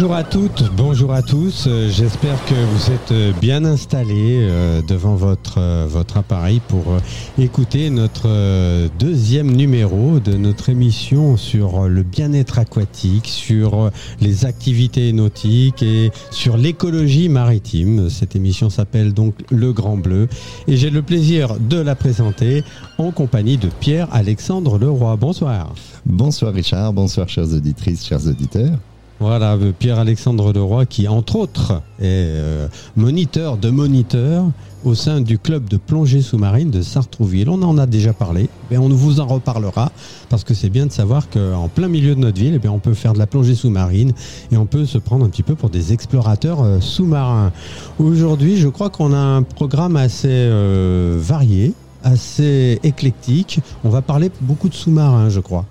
Bonjour à toutes, bonjour à tous. Euh, J'espère que vous êtes euh, bien installés euh, devant votre, appareil pour écouter notre deuxième numéro de notre émission sur le bien-être aquatique, sur les activités nautiques et sur l'écologie maritime. Cette émission s'appelle donc Le Grand Bleu et j'ai le plaisir de la présenter en compagnie de Pierre-Alexandre Leroy. Bonsoir. Bonsoir Richard, bonsoir chères auditrices, chers auditeurs. Voilà, euh, Pierre-Alexandre Leroy qui, entre autres, est euh, moniteur de moniteurs au sein du club de plongée sous-marine de Sartrouville. On en a déjà parlé, mais on vous en reparlera parce que c'est bien de savoir qu'en plein milieu de notre ville, eh on peut faire de la plongée sous-marine et on peut se prendre un petit peu pour des explorateurs euh, sous-marins. Aujourd'hui, je crois qu'on a un programme assez varié, assez éclectique. On va parler beaucoup de sous-marins, je crois.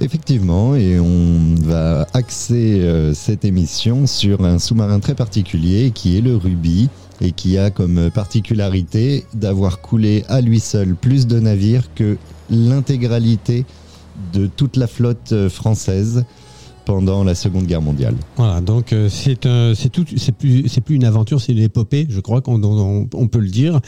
Effectivement, et on va axer euh, cette émission sur un sous-marin très particulier qui est le Ruby et qui a comme particularité d'avoir coulé à lui seul plus de navires que l'intégralité de toute la flotte euh, française pendant la Seconde Guerre mondiale. Voilà, donc euh, c'est tout, c'est plus, c'est plus une aventure, c'est une épopée, je crois qu'on on, on peut le dire.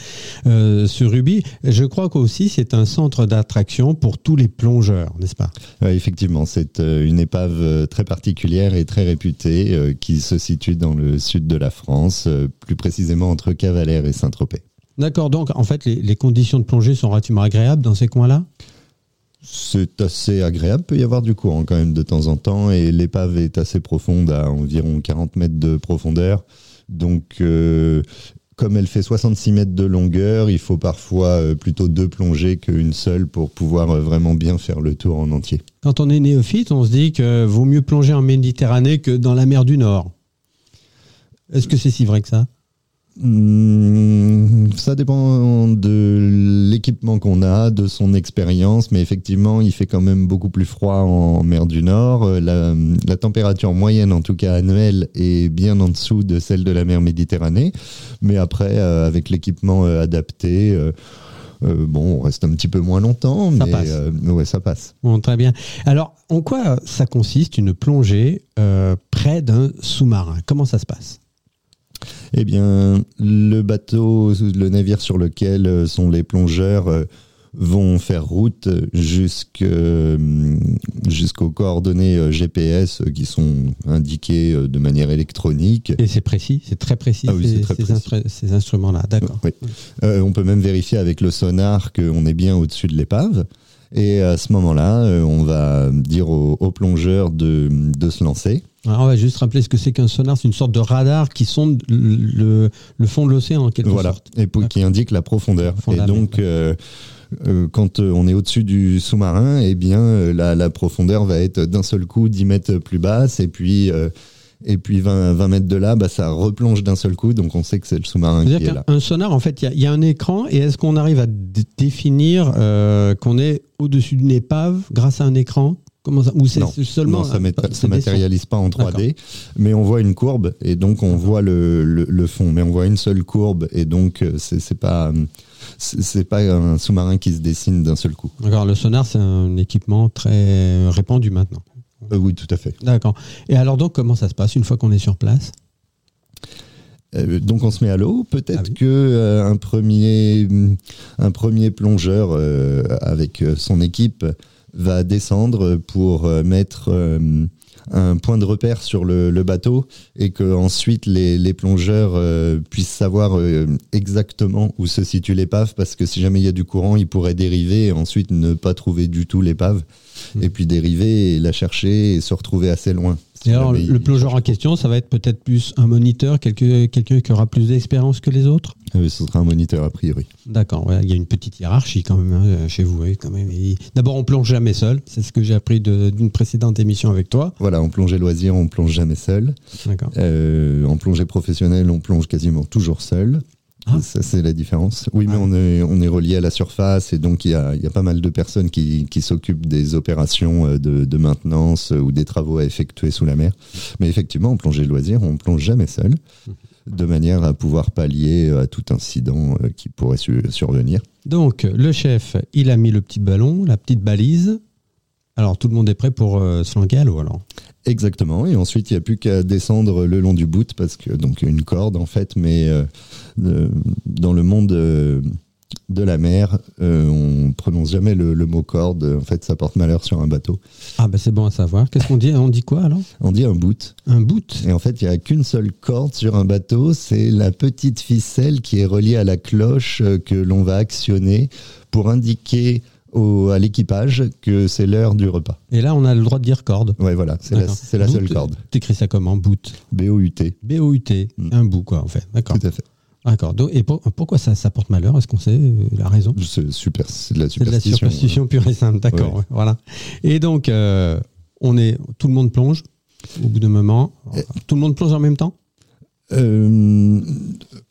Euh, ce Ruby, je crois qu'aussi c'est un centre d'attraction pour tous les plongeurs, n'est-ce pas? Ouais, effectivement, c'est euh, une épave euh, très particulière et très réputée qui se situe dans le sud de la France, plus précisément entre Cavalère et Saint-Tropez. D'accord, donc en fait les, les conditions de plongée sont relativement agréables dans ces coins-là? C'est assez agréable, peut y avoir du courant quand même de temps en temps et l'épave est assez profonde à environ 40 mètres de profondeur. Donc euh, comme elle fait 66 mètres de longueur, il faut parfois euh, plutôt deux plongées qu'une seule pour pouvoir euh, vraiment bien faire le tour en entier. Quand on est néophyte, on se dit que vaut mieux plonger en Méditerranée que dans la mer du Nord. Est-ce que c'est si vrai que ça? Hmm, Ça dépend de l'équipement qu'on a, de son expérience, mais effectivement, il fait quand même beaucoup plus froid en mer du Nord. Euh, La, la température moyenne, en tout cas annuelle, est bien en dessous de celle de la mer Méditerranée. Mais après, euh, avec l'équipement euh, adapté, euh, euh, bon, on reste un petit peu moins longtemps, Ça mais passe. euh, ouais, ça passe. Bon, très bien. Alors, en quoi ça consiste une plongée euh, près d'un sous-marin? Comment ça se passe? Eh bien, le bateau, le navire sur lequel euh, sont les plongeurs euh, vont faire route euh, jusqu'aux coordonnées GPS qui sont indiquées de manière électronique. Et c'est précis, c'est très précis, Ah oui, ces, instru- instruments-là. D'accord. Oui. Euh, on peut même vérifier avec le sonar qu'on est bien au-dessus de l'épave. Et à ce moment-là, on va dire aux, aux plongeurs de, de se lancer. Alors, on va juste rappeler ce que c'est qu'un sonar. C'est une sorte de radar qui sonde le, fond de l'océan en quelque voilà, sorte. et pour- qui indique la profondeur. Et donc, euh, euh, quand euh, on est au-dessus du sous-marin, eh bien, la, la profondeur va être d'un seul coup 10 mètres plus basse, et puis, euh, et puis 20, 20 mètres de là, bah, ça replonge d'un seul coup, donc on sait que c'est le sous-marin qui est là. un sonar, en fait, il y a- il y, a un écran et est-ce qu'on arrive à définir euh, qu'on est au-dessus d'une épave grâce à un écran? Comment ça Ou c'est seulement non, ça ne des matérialise pas en D'accord. 3D, mais on voit une courbe et donc on voit le, le, le fond, mais on voit une seule courbe et donc euh, c'est pas c'est pas un sous-marin qui se dessine d'un seul coup. D'accord, le sonar, c'est un équipement très répandu maintenant. Euh, oui, tout à fait. D'accord. Et alors donc, comment ça se passe une fois qu'on est sur place? Euh, donc on se met à l'eau. Peut-être Ah oui. que euh, un premier un premier plongeur avec son équipe va descendre pour euh, mettre euh, un point de repère sur le, bateau et que ensuite les, plongeurs euh, puissent savoir exactement où se situe l'épave parce que si jamais il y a du courant, ils pourraient dériver et ensuite ne pas trouver du tout l'épave Mm. et puis dériver et la chercher et se retrouver assez loin. Si alors, jamais le plongeur en question, ça va être peut-être plus un moniteur, quelqu'un qui aura plus d'expérience que les autres? Euh, ce sera un moniteur a priori. D'accord, ouais, il y a une petite hiérarchie quand même hein, chez vous. oui, quand même. Et D'abord, on plonge jamais seul. C'est ce que j'ai appris d'une précédente émission avec toi. Voilà, en plongée loisir, on plonge jamais seul. D'accord. Euh, en plongée professionnelle, on plonge quasiment toujours seul. Ah. Ça, c'est la différence. Oui, mais Ah. on, est, on est relié à la surface et donc il y a, il y a pas mal de personnes qui, qui s'occupent des opérations euh, de, de maintenance euh, ou des travaux à effectuer sous la mer. Mais effectivement, en plongée loisir, on plonge jamais seul, de manière à pouvoir pallier à tout incident euh, qui pourrait su- survenir. Donc, le chef, il a mis le petit ballon, la petite balise. Alors tout le monde est prêt pour euh, se à l'eau alors Exactement. Et ensuite, il n'y a plus qu'à descendre le long du bout parce que donc une corde en fait, mais euh, dans le monde euh, de la mer, euh, on prononce jamais le, le mot corde. En fait, ça porte malheur sur un bateau. Ah bah c'est bon à savoir. Qu'est-ce qu'on dit? On dit quoi alors? On dit un bout. Un boot Et en fait, il n'y a qu'une seule corde sur un bateau. C'est la petite ficelle qui est reliée à la cloche euh, que l'on va actionner pour indiquer au- à l'équipage que c'est l'heure du repas. Et là on a le droit de dire corde. Ouais, voilà, c'est la, la seule corde. T'écris ça comment Boot? B-O-U-T. B-O-U-T. Mm. Un bout quoi en fait. D'accord. Tout à fait. D'accord. Et pour- pourquoi ça, ça porte malheur? Est-ce qu'on sait euh, la raison? C'est super, de la C'est de la superstition. superstition pure et simple, d'accord. Ouais. ouais, voilà. Et donc, euh, on est, tout le monde plonge au bout d'un moment. Eh. Tout le monde plonge en même temps? Euh,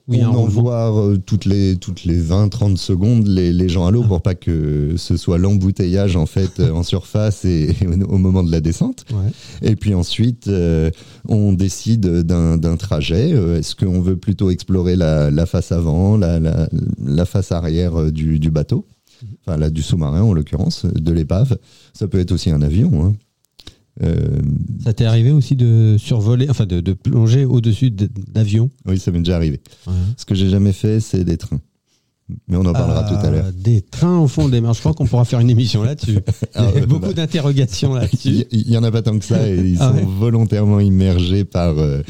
Oui, on envoie euh, toutes les, toutes les 20-30 secondes les, les gens à l'eau pour pas que ce soit l'embouteillage en fait euh, en surface et, et au, moment de la descente. Ouais. Et puis ensuite, euh, on décide d'un d'un trajet. Est-ce qu'on veut plutôt explorer la, la face avant, la, la, la face arrière du, du bateau? Enfin, là, du sous-marin en l'occurrence, de l'épave. Ça peut être aussi un avion. hein. Euh, Ça t'est arrivé aussi de survoler, enfin de, de plonger au-dessus d'avions oui, ça m'est déjà arrivé. Ce que j'ai jamais fait, c'est des trains. Mais on en parlera Euh, tout à l'heure. Des trains au fond des mers. Je crois qu'on pourra faire une émission là-dessus. Ah, Il y a ouais, beaucoup bah. d'interrogations là-dessus. Il y en a pas tant que ça et ils Ah sont ouais. volontairement immergés par, euh,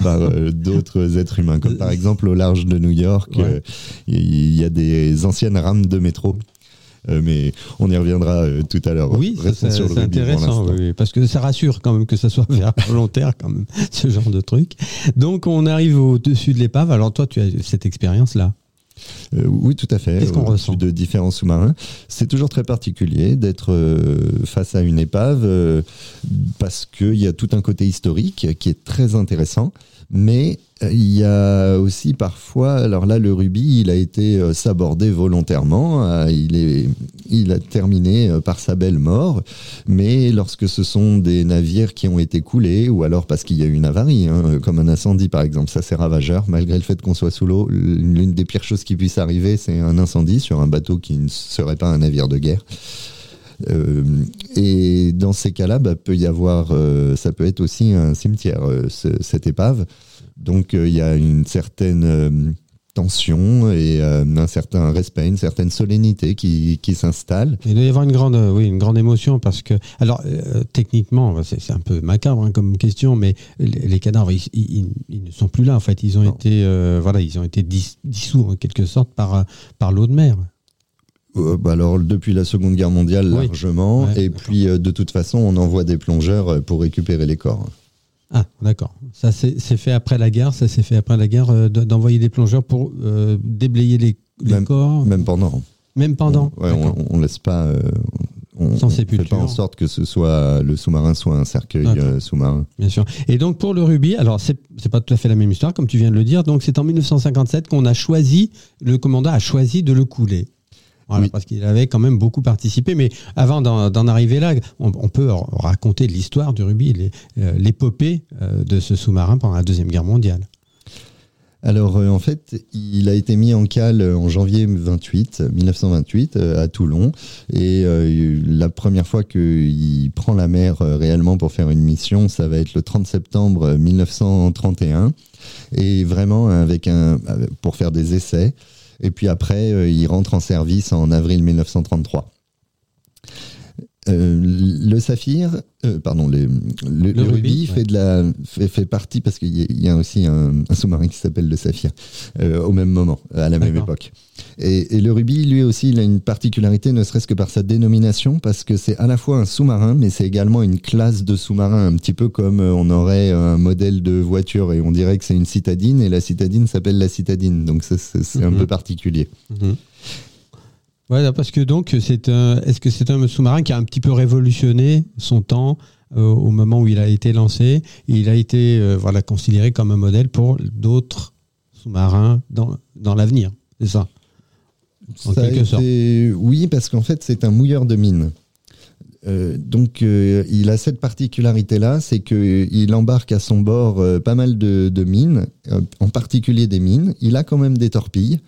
par euh, d'autres êtres humains. Comme par exemple au large de New York, Ouais. il y a des anciennes rames de métro. Euh, mais on y reviendra euh, tout à l'heure. Oui, c'est intéressant, oui, parce que ça rassure quand même que ça soit volontaire, quand même, ce genre de truc. Donc, on arrive au-dessus de l'épave. Alors, toi, tu as cette expérience-là. Euh, oui, tout à fait. Qu'est-ce qu'on ressent De différents sous-marins. C'est toujours très particulier d'être euh, face à une épave euh, parce qu'il y a tout un côté historique qui est très intéressant. Mais il y a aussi parfois, alors là, le rubis, il a été euh, sabordé volontairement. euh, il, est, il a terminé euh, par sa belle mort. Mais lorsque ce sont des navires qui ont été coulés, ou alors parce qu'il y a eu une avarie, hein, comme un incendie par exemple, ça c'est ravageur. Malgré le fait qu'on soit sous l'eau, l'une des pires choses qui puisse arriver, c'est un incendie sur un bateau qui ne serait pas un navire de guerre. Euh, et dans ces cas-là, bah, peut y avoir, euh, ça peut être aussi un cimetière, euh, ce- cette épave. Donc euh, il y a une certaine euh, tension et euh, un certain respect, une certaine solennité qui, qui s'installe. Il doit y avoir une grande, euh, oui, une grande émotion parce que, alors, euh, techniquement, c'est un peu macabre hein, comme question, mais les, les cadavres, ils, ils- ils ne sont plus là. En fait, ils ont Non. été, voilà, ils ont été dis- dissous en quelque sorte par, par l'eau de mer. Bah alors depuis la Seconde Guerre mondiale Oui. largement, Ouais, et puis de toute façon on envoie des plongeurs pour récupérer les corps. Ah, d'accord. Ça, c'est fait après la guerre. Ça s'est fait après la guerre euh, de- d'envoyer des plongeurs pour euh, déblayer les, les Même- corps, Même pendant. même pendant. Ouais, on, on laisse pas. euh, on, Sans on fait pas en sorte que ce soit le sous-marin soit un cercueil euh, sous-marin. Bien sûr. Et donc pour le rubis, alors c'est c'est pas tout à fait la même histoire comme tu viens de le dire. Donc c'est en 1957 qu'on a choisi, le commandant a choisi de le couler. Voilà, Oui. parce qu'il avait quand même beaucoup participé. Mais avant d'en arriver là, on, on peut raconter l'histoire du rubis, les- euh, l'épopée euh, de ce sous-marin pendant la deuxième guerre mondiale. Alors euh, en fait, il a été mis en cale en janvier 28, 1928 euh, à Toulon et euh, la première fois qu'il prend la mer réellement pour faire une mission, ça va être le 30 septembre 1931 et vraiment avec un pour faire des essais et puis après euh, il rentre en service en avril 1933. Euh, le saphir, euh, pardon, les- le, le rubis, rubis ouais. fait, de la, fait, fait partie, parce qu'il y, a- il y a aussi un, un sous-marin qui s'appelle le saphir, euh, au même moment, à la même époque. Et, et le rubis, lui aussi, il a une particularité, ne serait-ce que par sa dénomination, parce que c'est à la fois un sous-marin, mais c'est également une classe de sous-marin, un petit peu comme on aurait un modèle de voiture et on dirait que c'est une citadine, et la citadine s'appelle la citadine, donc c'est un Mhm. peu particulier. Mhm. Voilà, parce que donc c'est un. Est-ce que c'est un sous-marin qui a un petit peu révolutionné son temps euh, au moment où il a été lancé? Il a été euh, voilà considéré comme un modèle pour d'autres sous-marins dans dans l'avenir. C'est ça? En Ça quelque sorte. Oui, parce qu'en fait, c'est un mouilleur de mines. Euh, donc, euh, il a cette particularité-là, c'est qu'il embarque à son bord euh, pas mal de, de mines, euh, en particulier des mines. Il a quand même des torpilles,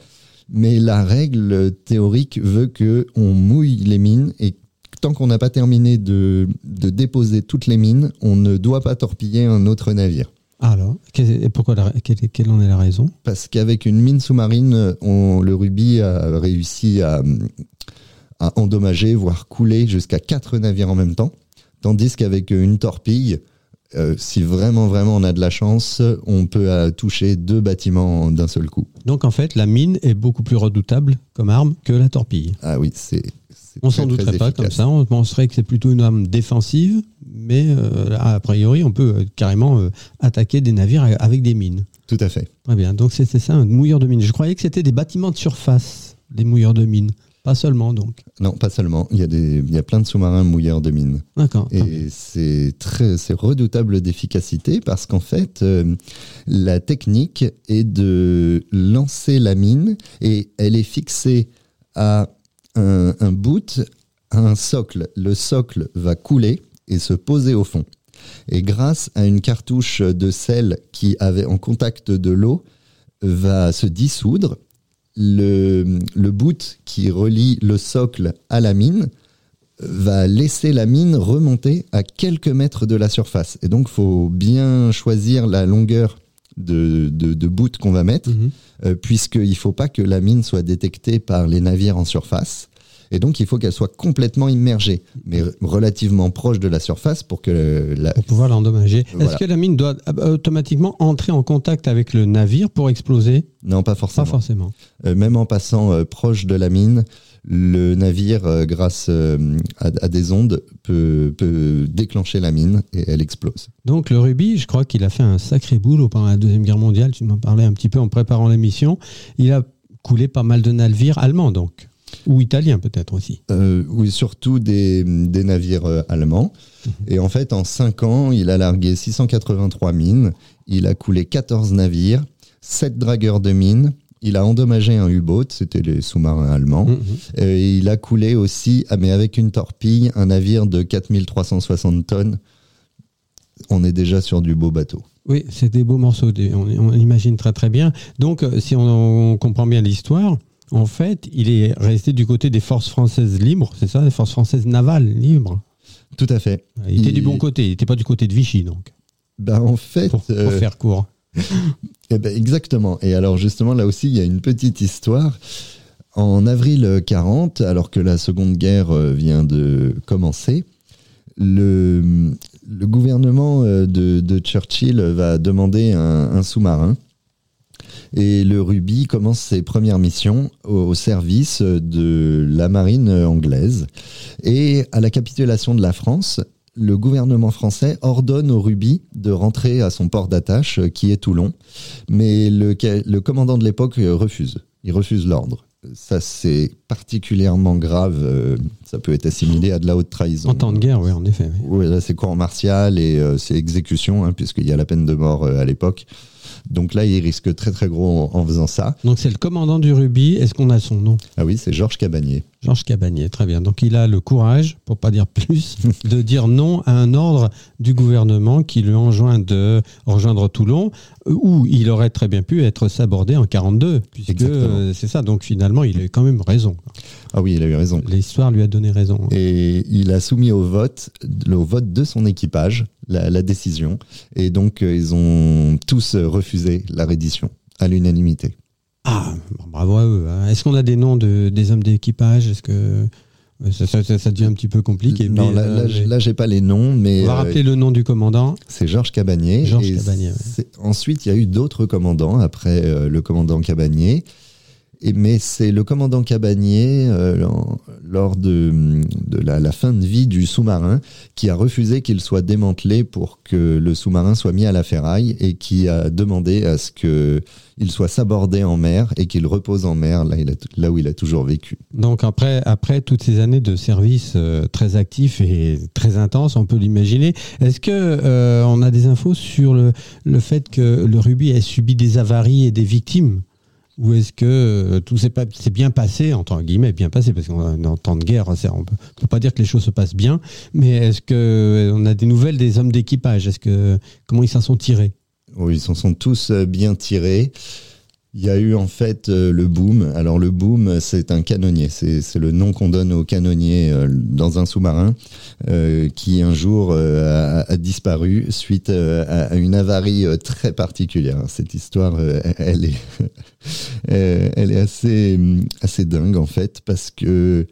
mais la règle théorique veut que on mouille les mines et tant qu'on n'a pas terminé de, de déposer toutes les mines, on ne doit pas torpiller un autre navire. Alors, et pourquoi la- quelle, quelle en est la raison? Parce qu'avec une mine sous-marine, le Ruby a réussi à, à endommager, voire couler jusqu'à quatre navires en même temps. Tandis qu'avec une torpille, euh, si vraiment, vraiment on a de la chance, on peut euh, toucher deux bâtiments d'un seul coup. Donc en fait, la mine est beaucoup plus redoutable comme arme que la torpille. Ah oui, c'est. On s'en très douterait pas comme ça. On penserait que c'est plutôt une arme défensive, mais euh, a priori, on peut carrément attaquer des navires avec des mines. Tout à fait. Très bien. Donc c'était ça, un mouilleur de mine. Je croyais que c'était des bâtiments de surface, les mouilleurs de mine. Pas seulement donc. Non, pas seulement. Il y a, des, il y a plein de sous-marins mouilleurs de mines. D'accord. Et c'est très, c'est redoutable d'efficacité parce qu'en fait, euh, la technique est de lancer la mine et elle est fixée à un, un boot, à un socle. Le socle va couler et se poser au fond. Et grâce à une cartouche de sel qui avait en contact de l'eau, va se dissoudre. Le, le boot qui relie le socle à la mine va laisser la mine remonter à quelques mètres de la surface. Et donc, faut bien choisir la longueur de, de, de bout qu'on va mettre, Mhm. euh, puisqu'il ne faut pas que la mine soit détectée par les navires en surface. Et donc, il faut qu'elle soit complètement immergée, mais relativement proche de la surface pour que la, Pour pouvoir l'endommager. Voilà. Est-ce que la mine doit euh, automatiquement entrer en contact avec le navire pour exploser? Non, pas Pas forcément. forcément. Euh, même en passant euh, proche de la mine, le navire, euh, grâce à, à des ondes, peut, peut déclencher la mine et elle explose. Donc le Ruby, je crois qu'il a fait un sacré boulot pendant la Deuxième Guerre mondiale. Tu m'en parlais un petit peu en préparant l'émission. Il a coulé pas mal de navires allemands donc. Ou italiens peut-être aussi. Euh, oui, surtout des, des navires euh, allemands. Et en fait, en 5 ans, il a largué 683 mines, il a coulé 14 navires, 7 dragueurs de mines, il a endommagé un U-boat, c'était les sous-marins allemands, Mhm. Euh, et il a coulé aussi, ah, mais avec une torpille, un navire de 4360 tonnes. On est déjà sur du beau bateau. Oui, c'est des beaux morceaux, on, on imagine très très bien. Donc, si on, on comprend bien l'histoire, en fait, il est resté du côté des forces françaises libres, c'est ça, des forces françaises navales libres. Tout à fait. Il était Il- du bon côté, il n'était pas du côté de Vichy, donc, Ben, en fait, pour, pour euh, faire court. Eh ben, exactement. Et alors justement, là aussi, il y a une petite histoire. En avril 40, alors que la Seconde Guerre euh, vient de commencer, le, le gouvernement euh, de, de Churchill va demander un, un sous-marin. Et le Ruby commence ses premières missions au, au service de la marine anglaise. Et à la capitulation de la France, le gouvernement français ordonne au Ruby de rentrer à son port d'attache, euh, qui est Toulon. Mais le, le commandant de l'époque euh, refuse. Il refuse l'ordre. Ça, c'est particulièrement grave. euh, Ça peut être assimilé à de la haute trahison. En temps de guerre, oui, en effet. oui. Là, c'est cours martial et euh, c'est exécution, hein, puisqu'il y a la peine de mort euh, à l'époque. Donc là, il risque très très gros en, en faisant ça. Donc, c'est le commandant du Ruby. Est-ce qu'on a son nom? Ah oui, c'est Georges Cabanier. Georges Cabanier, très bien. Donc il a le courage, pour pas dire plus, de dire non à un ordre du gouvernement qui lui enjoint de rejoindre Toulon, où il aurait très bien pu être sabordé en 42, puisque euh, c'est ça. Donc finalement, il a eu quand même raison. Ah oui, il a eu raison. L'histoire lui a donné raison. Et il a soumis au vote, au vote de son équipage la, la décision. Et donc, euh, ils ont tous refusé la reddition à l'unanimité. Ah, bravo à eux. hein. Est-ce qu'on a des noms de, des hommes d'équipage? Est-ce que euh, ça, ça- ça- ça devient un petit peu compliqué non, mais, là, euh, là, j'ai pas les noms, mais On va euh, rappeler le nom du commandant. c'est Georges Cabanier. Georges Cabanier, ouais. Ensuite, il y a eu d'autres commandants après euh, le commandant Cabanier. Mais c'est le commandant Cabanier, euh, lors de, la, fin de vie du sous-marin, qui a refusé qu'il soit démantelé pour que le sous-marin soit mis à la ferraille et qui a demandé à ce qu'il soit sabordé en mer et qu'il repose en mer, là, où il a toujours vécu. Donc après, toutes ces années de service euh, très actif et très intense, on peut l'imaginer. Est-ce que euh, on a des infos sur le, fait que le Ruby ait subi des avaries et des victimes? Ou est-ce que euh, tout s'est bien passé, entre guillemets, bien passé, parce qu'on est en temps de guerre, on on peut pas dire que les choses se passent bien, mais est-ce que euh, a des nouvelles des hommes d'équipage? Comment ils s'en sont tirés? Oui, ils s'en sont tous euh, bien tirés. Il y a eu en fait euh, le boom. Alors le boom, c'est un canonnier. C'est le nom qu'on donne au canonnier euh, dans un sous-marin euh, qui un jour a, disparu suite à, une avarie très particulière. Cette histoire, elle est, assez, dingue en fait parce que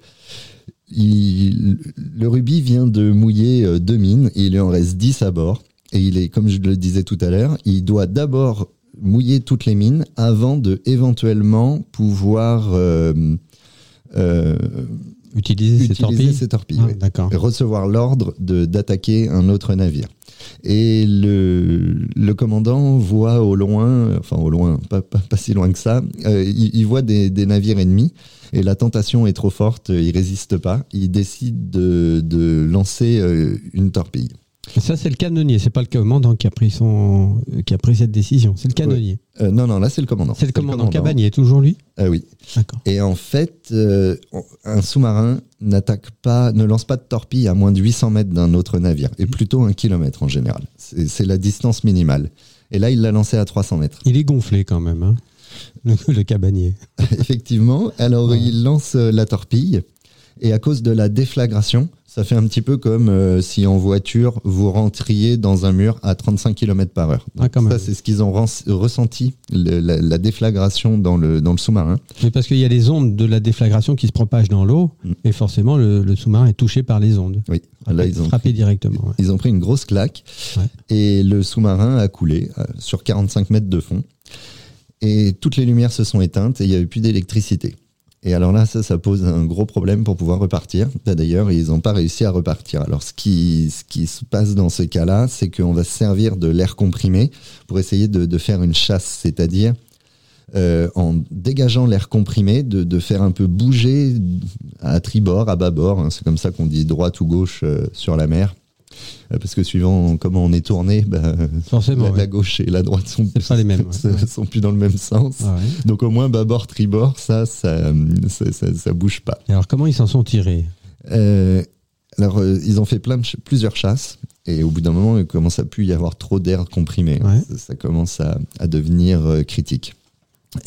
le Ruby vient de mouiller deux mines il en reste 10 à bord. Et il est, comme je le disais tout à l'heure, il doit d'abord mouiller toutes les mines avant de éventuellement pouvoir euh, euh, Utiliser, ces utiliser torpilles. Ah, oui. Recevoir l'ordre de- d'attaquer un autre navire. Et le, le commandant voit au loin, enfin au loin, pas, pas, pas si loin que ça, euh, il, il voit des, des navires ennemis et la tentation est trop forte, il résiste pas, il décide de, de lancer euh, une torpille. Ça, c'est le canonnier, c'est pas le commandant qui a pris, son... qui a pris cette décision, c'est le canonnier. Euh, non, non, là c'est le commandant. C'est le commandant Cabanier, toujours lui Ah oui. D'accord. Et en fait, euh, un sous-marin n'attaque pas, ne lance pas de torpille à moins de 800 mètres d'un autre navire, et plutôt un kilomètre en général. C'est la distance minimale. Et là, il l'a lancé à 300 mètres. Il est gonflé quand même, hein, le, le cabanier. Effectivement. Alors, Ouais. il lance euh, la torpille, et à cause de la déflagration, ça fait un petit peu comme euh, si en voiture, vous rentriez dans un mur à 35 km par heure. Ah, ça, c'est ce qu'ils ont ressenti, le- la, la déflagration dans le, dans le sous-marin. Mais parce qu'il y a les ondes de la déflagration qui se propagent dans l'eau, Mm. et forcément, le, le sous-marin est touché par les ondes. Oui. Là, ils ont frappé directement. ouais. Ils ont pris une grosse claque Ouais. et le sous-marin a coulé euh, sur 45 mètres de fond. Et toutes les lumières se sont éteintes et il n'y avait plus d'électricité. Et alors là, ça, ça pose un gros problème pour pouvoir repartir. Là, D'ailleurs, ils n'ont pas réussi à repartir. Alors, ce qui, se passe dans ce cas-là, c'est qu'on va se servir de l'air comprimé pour essayer de, faire une chasse, c'est-à-dire euh, en dégageant l'air comprimé, de, de faire un peu bouger à tribord, à bâbord, hein, c'est comme ça qu'on dit droite ou gauche euh, sur la mer. Euh, Parce que suivant comment on est tourné, bah, Forcément. la, ouais. la gauche et la droite sont, C'est pas les mêmes, ouais. sont- plus dans le même sens. Ah ouais. Donc au moins bâbord, tribord, ça, ça, ça, ça, ça bouge pas. Et alors, comment ils s'en sont tirés? Euh, alors euh, ils ont fait plein de ch- plusieurs chasses et au bout d'un moment, il commence à plus y avoir trop d'air comprimé. Ça, ça commence à, à devenir euh, critique.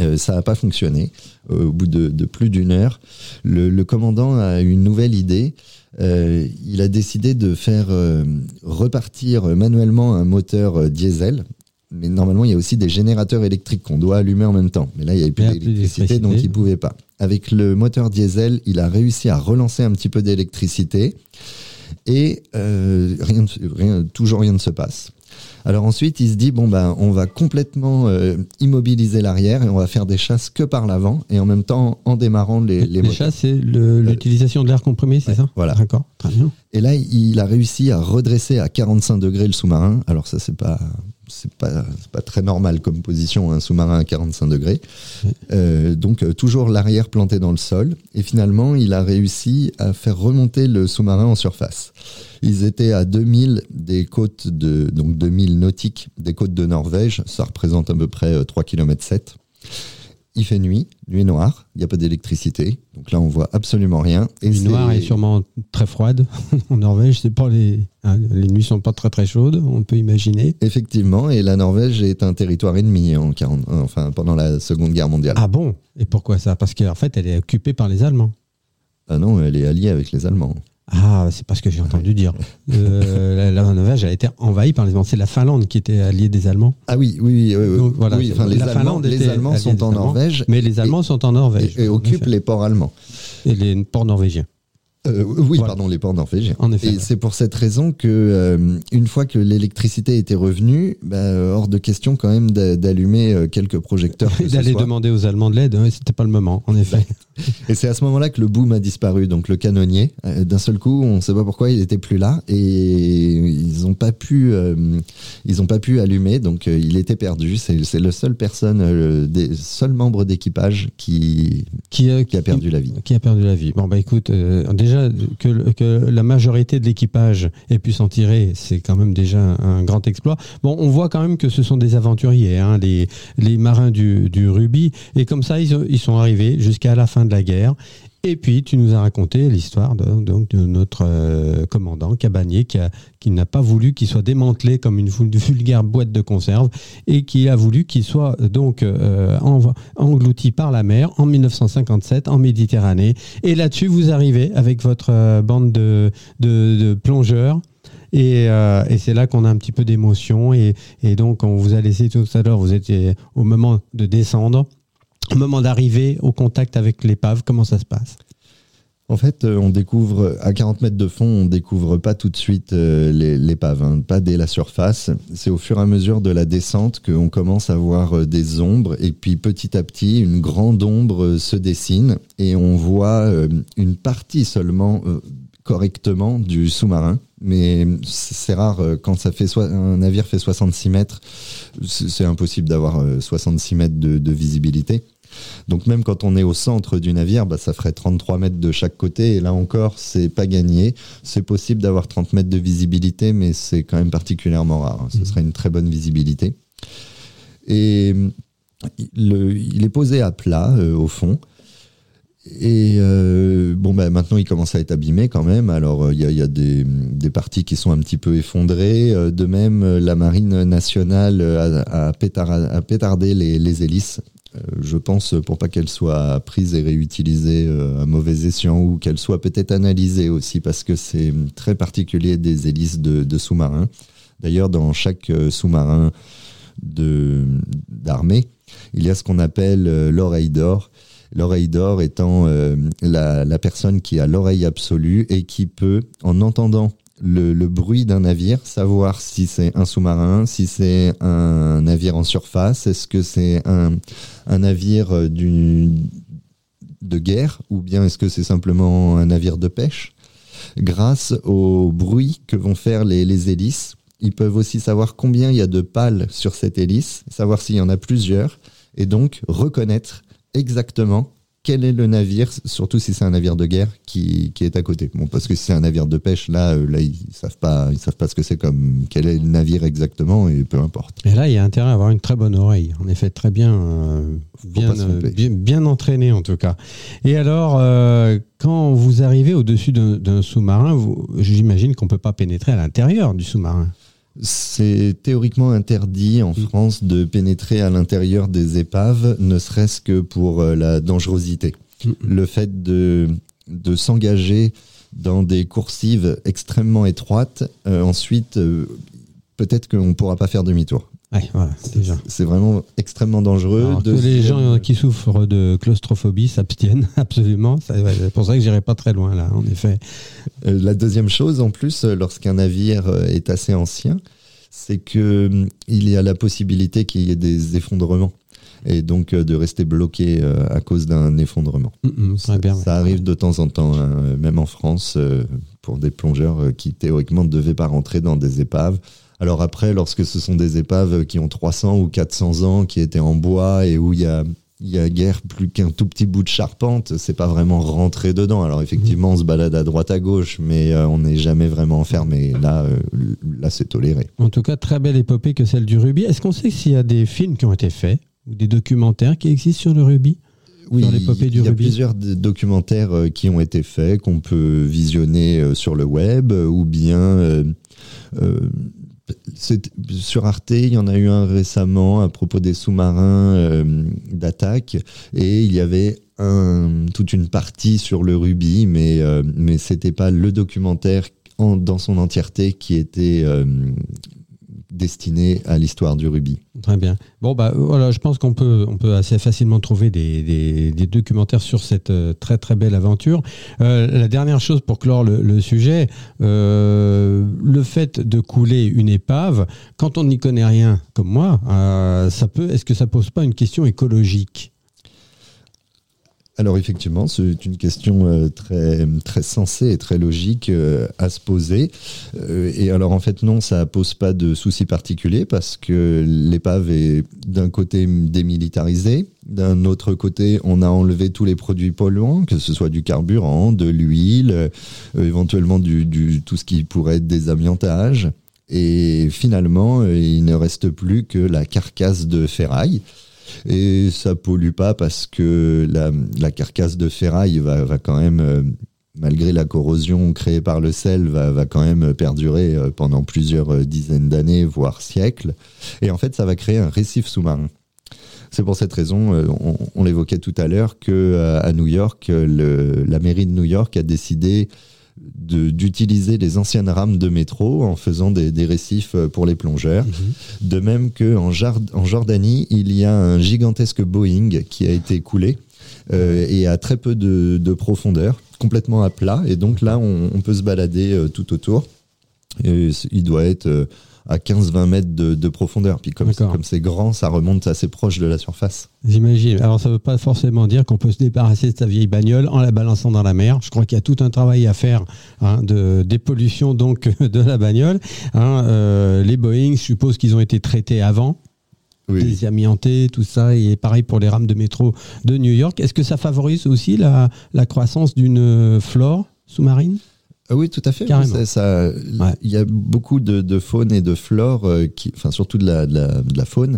Euh, ça n'a pas fonctionné. Euh, au bout de, de plus d'une heure, le, le commandant a une nouvelle idée. Euh, il a décidé de faire euh, repartir manuellement un moteur euh, diesel. Mais normalement, il y a aussi des générateurs électriques qu'on doit allumer en même temps. Mais là, il n'y avait plus d'électricité, donc il pouvait pas. Avec le moteur diesel, il a réussi à relancer un petit peu d'électricité. Et euh, rien, ne- rien, toujours rien ne se passe. Alors ensuite, il se dit bon ben, on va complètement euh, immobiliser l'arrière et on va faire des chasses que par l'avant et en même temps en démarrant les, les Les moteurs. chats, c'est le- l'utilisation de l'air comprimé, c'est Ouais, ça voilà. D'accord, très bien. Et là, il a réussi à redresser à 45 degrés le sous-marin. Alors ça, c'est pas c'est pas pas très normal comme position un sous-marin à 45 degrés. Euh, donc euh, toujours l'arrière planté dans le sol. Et finalement, il a réussi à faire remonter le sous-marin en surface. Ils étaient à 2000 des côtes de donc 2000 nautiques des côtes de Norvège. Ça représente à peu près euh, 3 km 7. Il fait nuit, nuit noire, il n'y a pas d'électricité, donc là on voit absolument rien. Et c'est- noire est sûrement très froide. en Norvège, c'est pas les, hein, les nuits sont pas très très chaudes, on peut imaginer. Effectivement, et la Norvège est un territoire ennemi en 40, enfin, pendant la Seconde Guerre mondiale. Ah bon? Et pourquoi ça? Parce qu'en fait, elle est occupée par les Allemands. Ah non, elle est alliée avec les Allemands. Ah, c'est pas ce que j'ai entendu dire. Euh, la, la Norvège a été envahie par les Allemands. C'est la Finlande qui était alliée des Allemands. Ah oui, oui, oui. oui, Donc, voilà, oui, enfin, la les, Allemands, Finlande les Allemands sont en Allemands, Norvège Mais les Allemands sont en Norvège. et, et en occupent les ports allemands. Et les ports norvégiens. Euh, oui, Voilà. pardon, les ports norvégiens. En effet. Et ouais. c'est pour cette raison que, euh, une fois que l'électricité était revenue, bah, euh, hors de question quand même d'a- d'allumer quelques projecteurs. Et d'aller demander aux Allemands de l'aide, ouais, c'était pas le moment, en effet. Et c'est à ce moment-là que le boom a disparu. Donc le canonnier, euh, d'un seul coup, on ne sait pas pourquoi il était plus là et ils n'ont pas pu, ils ont pas pu allumer. Donc il était perdu. C'est le seul personne, des seul membre d'équipage qui Qui, qui a perdu la vie. Qui a perdu la vie. Bon, bah écoute, euh, que, la majorité de l'équipage ait pu s'en tirer, c'est quand même déjà un, grand exploit. Bon, on voit quand même que ce sont des aventuriers, hein, les, marins du, du Ruby, et comme ça, ils, ils sont arrivés jusqu'à la fin de la guerre. Et puis, tu nous as raconté l'histoire de, notre euh, commandant Cabanier qui, n'a pas voulu qu'il soit démantelé comme une vulgaire boîte de conserve et qui a voulu qu'il soit donc euh, englouti par la mer en 1957 en Méditerranée. Et là-dessus, vous arrivez avec votre euh, bande de, plongeurs. Et, et c'est là qu'on a un petit peu d'émotion. Et, et, donc, on vous a laissé tout à l'heure, vous étiez au moment de descendre. Au moment d'arriver au contact avec l'épave, comment ça se passe? En fait, euh, on découvre à 40 mètres de fond, on découvre pas tout de suite euh, l'épave, hein, pas dès la surface. C'est au fur et à mesure de la descente qu'on commence à voir euh, des ombres et puis petit à petit, une grande ombre se dessine et on voit une partie seulement correctement du sous-marin. Mais c'est rare quand ça fait un navire fait 66 mètres, c'est impossible d'avoir 66 mètres de visibilité. Donc même quand on est au centre du navire, bah, ça ferait 33 mètres de chaque côté. Et là encore, c'est pas gagné. C'est possible d'avoir 30 mètres de visibilité, mais c'est quand même particulièrement rare. Hein. Ce mmh. serait une très bonne visibilité. Et il est posé à plat euh, au fond. Et euh, bon, bah, maintenant il commence à être abîmé quand même. Alors euh, il y a, des, parties qui sont un petit peu effondrées. de même, la marine nationale a, pétardé les hélices je pense, pour pas qu'elle soit prise et réutilisée euh, à mauvais escient ou qu'elle soit peut-être analysée aussi parce que c'est très particulier des hélices de, sous-marins. D'ailleurs, dans chaque euh, sous-marin d'armée, il y a ce qu'on appelle l'oreille d'or. L'oreille d'or étant la, la, personne qui a l'oreille absolue et qui peut, en entendant le, bruit d'un navire, savoir si c'est un sous-marin, si c'est un navire en surface, est-ce que c'est un, navire euh, de guerre ou bien est-ce que c'est simplement un navire de pêche? Grâce au bruit que vont faire les, les hélices, ils peuvent aussi savoir combien il y a de pales sur cette hélice, savoir s'il y en a plusieurs, et donc reconnaître exactement quel est le navire, surtout si c'est un navire de guerre qui, est à côté. Bon, parce que si c'est un navire de pêche, là, euh, là ils savent pas, ils savent pas ce que c'est comme quel est le navire exactement et peu importe. Et là, il y a intérêt à avoir une très bonne oreille. En effet, très bien, euh, euh, bien, bien, entraîné en tout cas. Et alors, quand vous arrivez au-dessus d'un sous-marin, j'imagine qu'on peut pas pénétrer à l'intérieur du sous-marin. C'est théoriquement interdit en mm. France de pénétrer à l'intérieur des épaves, ne serait-ce que pour euh, la dangerosité. Mm. Le fait de, de s'engager dans des coursives extrêmement étroites, euh, ensuite, euh, peut-être qu'on ne pourra pas faire demi-tour. C'est vraiment extrêmement dangereux. que les gens qui souffrent de claustrophobie s'abstiennent absolument. C'est pour ça que j'irai pas très loin là, en effet. la deuxième chose, en plus, lorsqu'un navire est assez ancien, c'est que hum, y a la possibilité qu'il y ait des effondrements et donc euh, de rester bloqué euh, à cause d'un effondrement. Mm, mm, ça, arrive de temps en temps, hein, même en France, euh, pour des plongeurs qui théoriquement ne devaient pas rentrer dans des épaves. Alors après, lorsque ce sont des épaves qui ont 300 ou 400 ans, qui étaient en bois et où il y a il y a guère plus qu'un tout petit bout de charpente, c'est pas vraiment rentré dedans. Alors effectivement, on se balade à droite à gauche, mais euh, on n'est jamais vraiment enfermé. Là, euh, là, c'est toléré. En tout cas, très belle épopée que celle du rubis. Est-ce qu'on sait s'il y a des films qui ont été faits ou des documentaires qui existent sur le rubis? Oui, il y a plusieurs documentaires euh, qui ont été faits, qu'on peut visionner sur le web, ou bien sur Arte, il y en a eu un récemment à propos des sous-marins euh, d'attaque. Et il y avait un, toute une partie sur le rubis, mais, euh, pas le documentaire dans son entièreté qui était euh, destiné à l'histoire du rubis. Très bien. Bon, bah voilà, je pense qu'on peut, assez facilement trouver des, documentaires sur cette euh, très très belle aventure. Euh, la dernière chose pour clore le, sujet, euh, le fait de couler une épave, quand on n'y connaît rien comme moi, ça peut, est-ce que ça pose pas une question écologique? Alors effectivement, c'est une question euh, très, très sensée et très logique euh, à se poser. Euh, et alors en fait non, ça pose pas de souci particulier parce que l'épave est d'un côté démilitarisée, d'un autre côté on a enlevé tous les produits polluants, que ce soit du carburant, de l'huile, éventuellement du, tout ce qui pourrait être des amiantages. Et finalement, il ne reste plus que la carcasse de ferraille Et ça pollue pas parce que la, carcasse de ferraille va, quand même, euh, malgré la corrosion créée par le sel, va, quand même perdurer euh, pendant plusieurs euh, dizaines d'années, voire siècles. Et en fait, ça va créer un récif sous-marin. C'est pour cette raison, on, l'évoquait tout à l'heure, que à New York, la mairie de New York a décidé d'utiliser les anciennes rames de métro en faisant des, des récifs euh, pour les plongeurs. De même qu'en en Jordanie, il y a un gigantesque Boeing qui a été coulé euh, et à très peu de, de profondeur, complètement à plat. Et donc là, on, on peut se balader euh, tout autour. Et il doit être euh, à 15-20 mètres de, de profondeur. Puis comme c'est grand, ça remonte assez proche de la surface. J'imagine. Alors, ça ne veut pas forcément dire qu'on peut se débarrasser de sa vieille bagnole en la balançant dans la mer. Je crois qu'il y a tout un travail à faire hein, de dépollution donc de la bagnole. Hein, euh, les Boeing, je suppose qu'ils ont été traités avant, désamiantés, tout ça, et pareil pour les rames de métro de New York. Est-ce que ça favorise aussi la, la croissance d'une euh, flore sous-marine? Ah oui, tout à fait. Carrément. Ça- ça- Il y a beaucoup de, de faune et de flore, euh, qui, enfin surtout de la, de la, de la faune,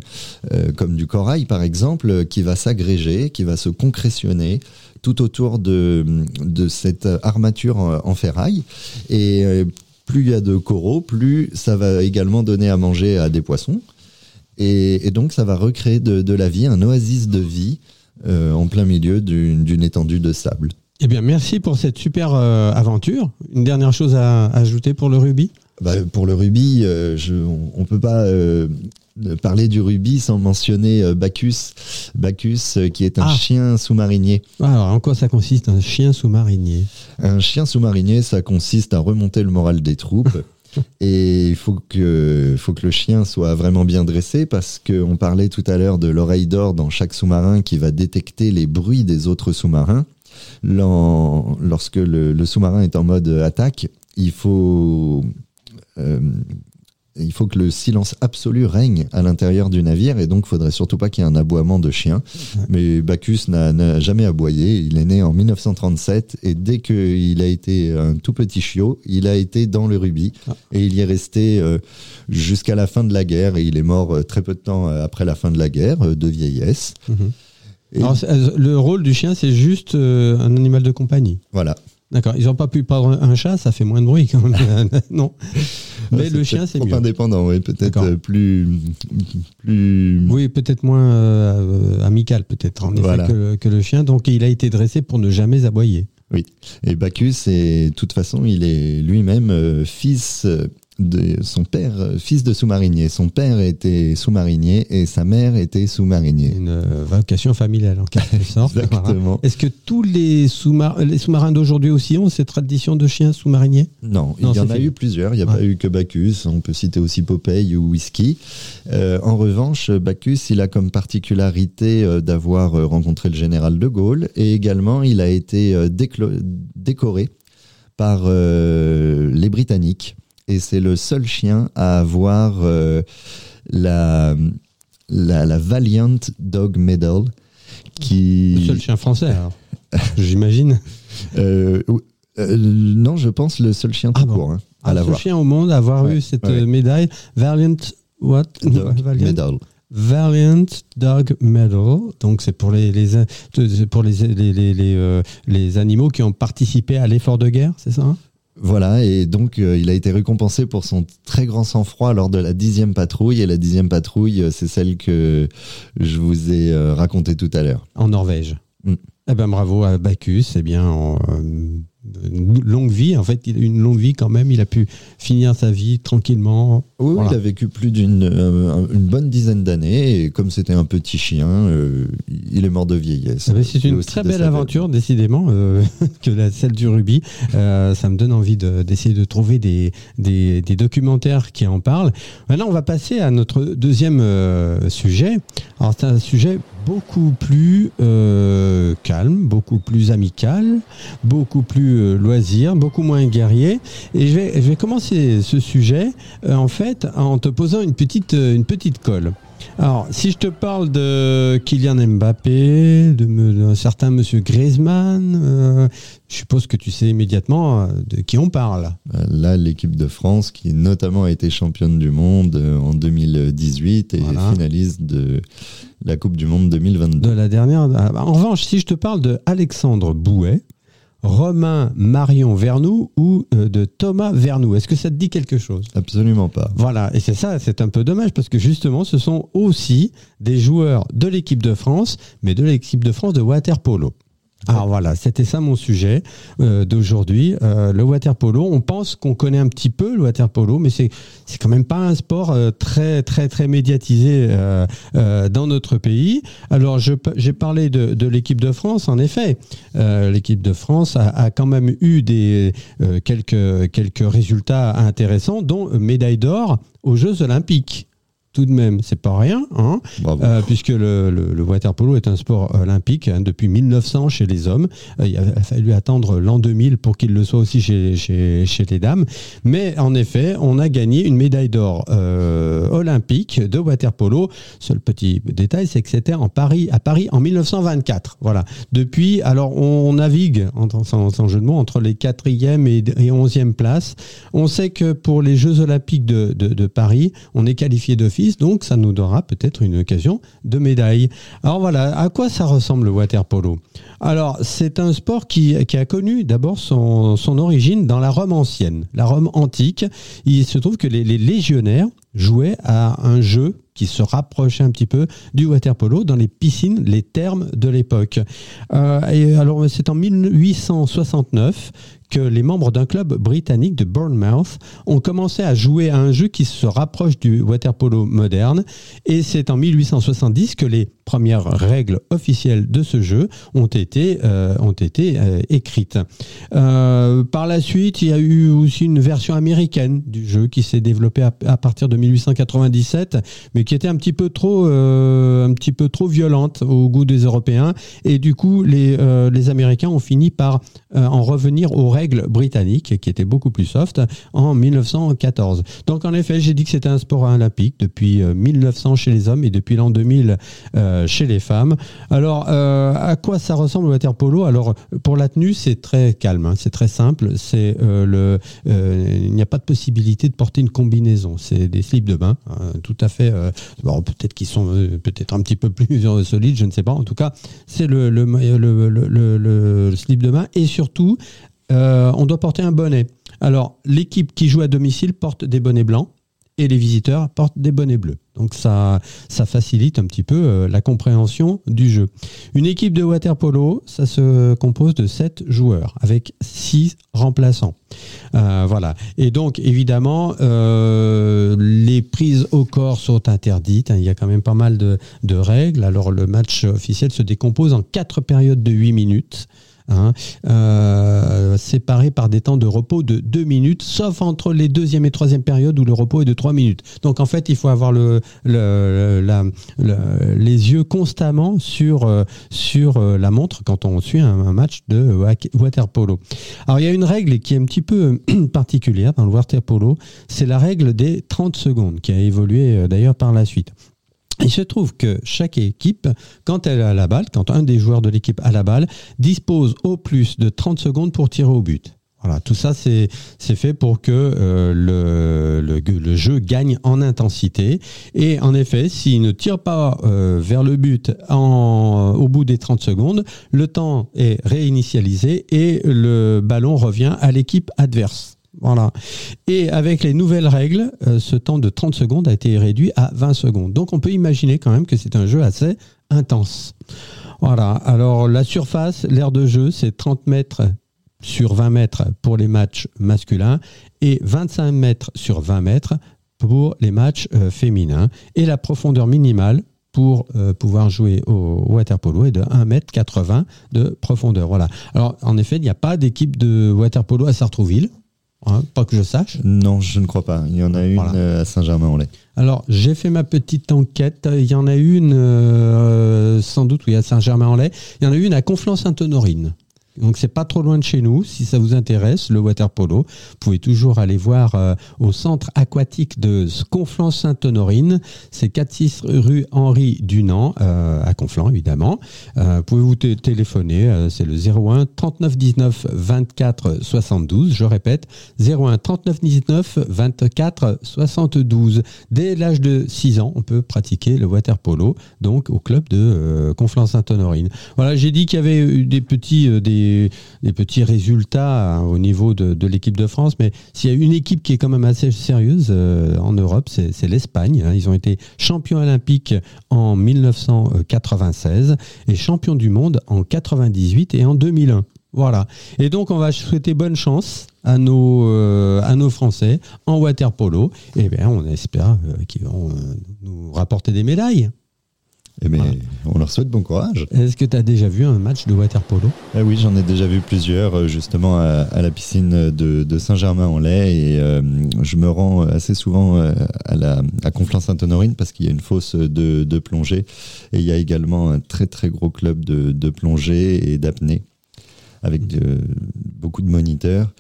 euh, comme du corail par exemple, qui va s'agréger, qui va se concrétionner tout autour de, de cette armature en, en ferraille. Et euh, plus il y a de coraux, plus ça va également donner à manger à des poissons. Et, et donc ça va recréer de, la vie, un oasis de vie en plein milieu d'une étendue de sable. Eh bien, merci pour cette super euh, aventure. Une dernière chose à, à ajouter pour le rubis Bah, pour le rubis, euh, je, on ne peut pas euh, parler du rubis sans mentionner Bacchus. Bacchus, qui est un Ah. chien sous-marinier. Alors, en quoi ça consiste un chien sous-marinier? Un chien sous-marinier, ça consiste à remonter le moral des troupes. Et il faut que, faut que le chien soit vraiment bien dressé parce qu'on parlait tout à l'heure de l'oreille d'or dans chaque sous-marin qui va détecter les bruits des autres sous-marins. Lorsque le, le sous-marin est en mode attaque, il faut, euh, il faut que le silence absolu règne à l'intérieur du navire et donc il faudrait surtout pas qu'il y ait un aboiement de chien. Mais Bacchus n'a jamais aboyé. Il est né en 1937 et dès qu'il a été un tout petit chiot, il a été dans le rubis Ah. et il y est resté euh, jusqu'à la fin de la guerre et il est mort euh, très peu de temps euh, après la fin de la guerre euh, de vieillesse. Mhm. Alors, euh, le rôle du chien, c'est juste euh, un animal de compagnie. voilà. D'accord. Ils n'ont pas pu prendre un chat, ça fait moins de bruit quand même. non. Mais Ouais, le chien, c'est trop mieux. indépendant, oui, peut-être euh, plus, plus. Oui, peut-être moins euh, amical, peut-être, en effet, que, que le chien. Donc, il a été dressé pour ne jamais aboyer. Et Bacchus, de toute façon, il est lui-même euh, fils de son père, euh, fils de sous-marinier. Son père était sous-marinier et sa mère était sous-marinier. Une euh, vocation familiale, en quelque sorte. Exactement. Est-ce que tous les, sous-mar- les sous-marins d'aujourd'hui aussi ont cette tradition de chien sous-marinier Non, Non, il y en a fini. eu plusieurs. Il n'y a Ouais. pas eu que Bacchus. On peut citer aussi Popeye ou Whisky. Euh, en revanche, Bacchus, il a comme particularité euh, d'avoir euh, rencontré le général de Gaulle et également il a été euh, décoré par euh, les Britanniques. Et c'est le seul chien à avoir euh, la, la, la Valiant Dog Medal. Qui... Le seul chien français, alors. J'imagine. Euh, euh, non, je pense le seul chien tout Ah bon. court hein, à Un seul l'avoir. chien au monde à avoir Ouais, eu cette ouais. médaille. Valiant. What? Dog Valiant, Medal. Valiant Dog Medal. Donc, c'est pour les, les, pour les, les, les, les, les animaux qui ont participé à l'effort de guerre, c'est ça hein? Voilà, et donc euh, il a été récompensé pour son très grand sang-froid lors de la dixième patrouille. Et la dixième patrouille, euh, c'est celle que je vous ai euh, racontée tout à l'heure. En Norvège. Mm. Eh ben bravo à Bacchus. Eh bien, en, une longue vie. En fait, il a eu une longue vie quand même. Il a pu finir sa vie tranquillement. Oui, Voilà. il a vécu plus d'une une bonne dizaine d'années. Et comme c'était un petit chien, euh, il est mort de vieillesse. Eh ben, c'est une très belle aventure, décidément, euh, que la, celle du rubis. Euh, ça me donne envie de- d'essayer de, trouver des, des, des documentaires qui en parlent. Maintenant, on va passer à notre deuxième euh, sujet. Alors, c'est un sujet beaucoup plus calme, beaucoup plus amical, beaucoup plus loisir, beaucoup moins guerrier. Et je vais, je vais commencer ce sujet, en fait, en te posant une petite, une petite colle. Alors, si je te parle de Kylian Mbappé, d'un certain Monsieur Griezmann, euh, je suppose que tu sais immédiatement euh, de qui on parle. Euh, là, l'équipe de France, qui notamment a été championne du monde en 2018 et finaliste de la Coupe du Monde 2022. De la dernière. En revanche, si je te parle de Alexandre Bouet, Romain Marion Vernou ou euh, de Thomas Vernou. Est-ce que ça te dit quelque chose? Absolument pas. Voilà, et c'est ça, c'est un peu dommage parce que justement, ce sont aussi des joueurs de l'équipe de France, mais de l'équipe de France de water polo. Alors voilà, c'était ça mon sujet euh, d'aujourd'hui. Euh, le water polo, on pense qu'on connaît un petit peu le water polo, mais c'est c'est quand même pas un sport euh, très très très médiatisé dans notre pays. Alors j'ai parlé de, de l'équipe de France, en effet. L'équipe de France a, a, quand même eu des quelques quelques résultats intéressants, dont médaille d'or aux Jeux Olympiques tout de même, c'est pas rien, hein, euh, puisque le, le, water polo est un sport olympique hein, depuis 1900 chez les hommes. Euh, il a fallu attendre l'an 2000 pour qu'il le soit aussi chez, chez, chez, les dames. Mais en effet, on a gagné une médaille d'or euh, olympique de water polo. Seul petit détail, c'est que c'était en Paris, à Paris en 1924. Voilà. Depuis, alors on, navigue, sans, sans, jeu de mots, entre les quatrième et, et onzième places. On sait que pour les Jeux olympiques de, de, de Paris, on est qualifié donc ça nous donnera peut-être une occasion de médaille. Alors voilà, à quoi ça ressemble le water polo? Alors c'est un sport qui, a connu d'abord son, origine dans la Rome ancienne, la Rome antique. Il se trouve que les, légionnaires jouaient à un jeu qui se rapprochait un petit peu du water polo dans les piscines, les thermes de l'époque. Euh, et alors c'est en 1869 que les membres d'un club britannique de Bournemouth ont commencé à jouer à un jeu qui se rapproche du water polo moderne. Et c'est en 1870 que les premières règles officielles de ce jeu ont été, euh, ont été euh, écrites. Euh, par la suite, il y a eu aussi une version américaine du jeu qui s'est développée à, partir de 1897, mais qui était un petit peu trop, un petit peu trop violente au goût des Européens. Et du coup, les, les Américains ont fini par en revenir aux règles britanniques, qui étaient beaucoup plus soft, en 1914. Donc en effet, j'ai dit que c'était un sport olympique depuis 1900 chez les hommes et depuis l'an 2000 euh, chez les femmes. Alors, euh, à quoi ça ressemble le water polo? Alors, pour la tenue, c'est très calme, hein. c'est très simple. C'est euh, le, il n'y a pas de possibilité de porter une combinaison. C'est des slips de bain, hein, tout à fait. peut-être qu'ils sont peut-être un petit peu plus solides, je ne sais pas. En tout cas, c'est le le, le, le, slip de bain et surtout, on doit porter un bonnet. Alors, l'équipe qui joue à domicile porte des bonnets blancs et les visiteurs portent des bonnets bleus. Donc ça, facilite un petit peu euh, la compréhension du jeu. Une équipe de water polo, ça se compose de 7 joueurs avec 6 remplaçants. Euh, voilà. Et donc évidemment, euh, les prises au corps sont interdites. Hein. Il y a quand même pas mal de, de règles. Alors le match officiel se décompose en 4 périodes de 8 minutes. Hein, euh, séparés par des temps de repos de 2 minutes, sauf entre les deuxième et troisième périodes où le repos est de 3 minutes. Donc en fait, il faut avoir les yeux constamment sur, euh, euh, la montre quand on suit un, match de water polo. Alors il y a une règle qui est un petit peu particulière dans le water polo, c'est la règle des 30 secondes qui a évolué d'ailleurs par la suite. Il se trouve que chaque équipe, quand elle a la balle, quand un des joueurs de l'équipe a la balle, dispose au plus de 30 secondes pour tirer au but. Voilà, tout ça c'est fait pour que euh, le, le, jeu gagne en intensité. Et en effet, s'il ne tire pas euh, vers le but au bout des 30 secondes, le temps est réinitialisé et le ballon revient à l'équipe adverse. Voilà. Et avec les nouvelles règles, euh, ce temps de 30 secondes a été réduit à 20 secondes. Donc on peut imaginer quand même que c'est un jeu assez intense. Voilà. Alors la surface, l'aire de jeu, c'est 30 mètres sur 20 mètres pour les matchs masculins et 25 mètres sur 20 mètres pour les matchs euh, féminins. Et la profondeur minimale pour euh, pouvoir jouer au water polo est de 1m80 de profondeur. Voilà. Alors, en effet, il n'y a pas d'équipe de water polo à Sartrouville. Hein, pas que je sache. Non, je ne crois pas. Il y en a une euh, à Saint-Germain-en-Laye. Alors, j'ai fait ma petite enquête. Il y en a une, euh, sans doute, oui, à Saint-Germain-en-Laye. Il y en a une à Conflans-Sainte-Honorine. Donc c'est pas trop loin de chez nous. Si ça vous intéresse, le water polo, vous pouvez toujours aller voir euh, au centre aquatique de Conflans-Sainte-Honorine. C'est 46 rue Henri Dunant euh, à Conflans évidemment. Euh, vous pouvez vous téléphoner. c'est le 01 39 19 24 72. Je répète 01 39 19 24 72. Dès l'âge de 6 ans, on peut pratiquer le water polo donc au club de Conflans-Sainte-Honorine. Voilà, j'ai dit qu'il y avait des petits des des, petits résultats hein, au niveau de, l'équipe de France. Mais s'il y a une équipe qui est quand même assez sérieuse euh, en Europe, c'est l'Espagne. Hein. Ils ont été champions olympiques en 1996 et champions du monde en 98 et en 2001. Voilà. Et donc, on va souhaiter bonne chance à nos, euh, Français en water polo. Et bien, on espère euh, qu'ils vont nous rapporter des médailles. Eh bien, On leur souhaite bon courage. Est-ce que tu as déjà vu un match de water polo ah Oui, j'en ai déjà vu plusieurs, euh, justement à, la piscine de, Saint-Germain-en-Laye. Et euh, je me rends assez souvent euh, à, la, à Conflans-Sainte-Honorine parce qu'il y a une fosse de, plongée. Et il y a également un très très gros club de, plongée et d'apnée avec beaucoup de moniteurs.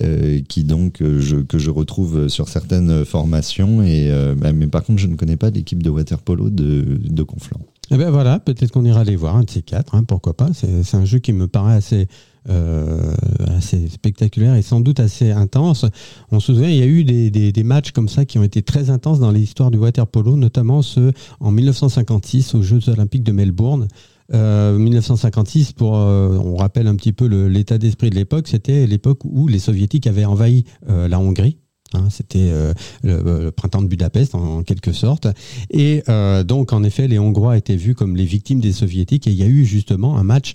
Euh, qui donc euh, que je retrouve sur certaines formations. Et, euh, bah, mais par contre, je ne connais pas l'équipe de water polo de, de Conflans. Eh ben voilà, peut-être qu'on ira les voir, un de ces quatre, hein, pourquoi pas. C'est un jeu qui me paraît assez, assez spectaculaire et sans doute assez intense. On se souvient, il y a eu des, des, des matchs comme ça qui ont été très intenses dans l'histoire du water polo, notamment ceux en 1956 aux Jeux olympiques de Melbourne. 1956, euh, pour, euh, on rappelle un petit peu l'état d'esprit de l'époque, c'était l'époque où les soviétiques avaient envahi euh, la Hongrie. Hein, c'était le, printemps de Budapest en, quelque sorte. Et donc, en effet, les Hongrois étaient vus comme les victimes des soviétiques. Et il y a eu justement un match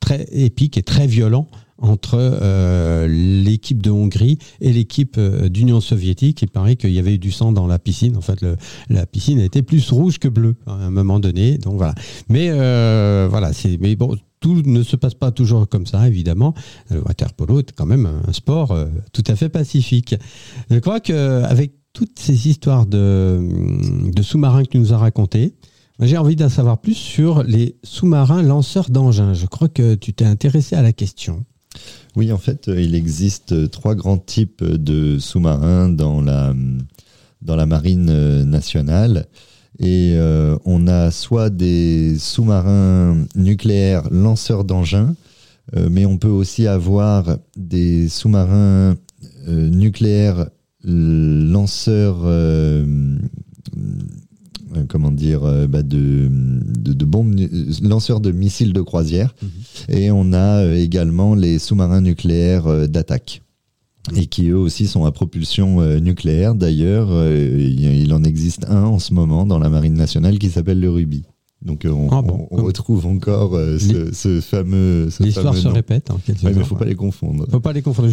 très épique et très violent entre euh, l'équipe de Hongrie et l'équipe euh, d'Union soviétique. Il paraît qu'il y avait eu du sang dans la piscine. En fait, la piscine était plus rouge que bleue à un moment donné. Donc voilà. Mais euh, voilà, mais bon. Tout ne se passe pas toujours comme ça, évidemment. Le water polo est quand même un sport tout à fait pacifique. Je crois qu'avec toutes ces histoires de sous-marins que tu nous as racontées, j'ai envie d'en savoir plus sur les sous-marins lanceurs d'engins. Je crois que tu t'es intéressé à la question. Oui, en fait, euh, il existe euh, trois grands types de sous-marins dans la, dans la marine euh, nationale. Et on a soit des sous-marins nucléaires lanceurs d'engins, mais on peut aussi avoir des sous-marins nucléaires lanceurs euh, comment dire, euh, bah, de, de, bombes, lanceurs de missiles de croisière. Mhm. Et on a euh, également les sous-marins nucléaires d'attaque mhm. et qui eux aussi sont à propulsion nucléaire. D'ailleurs, il en existe un en ce moment dans la marine nationale qui s'appelle le Ruby. Donc on, ah retrouve encore ce, fameux. L'histoire se répète. En mais il ne faut pas les confondre. Faut pas les confondre.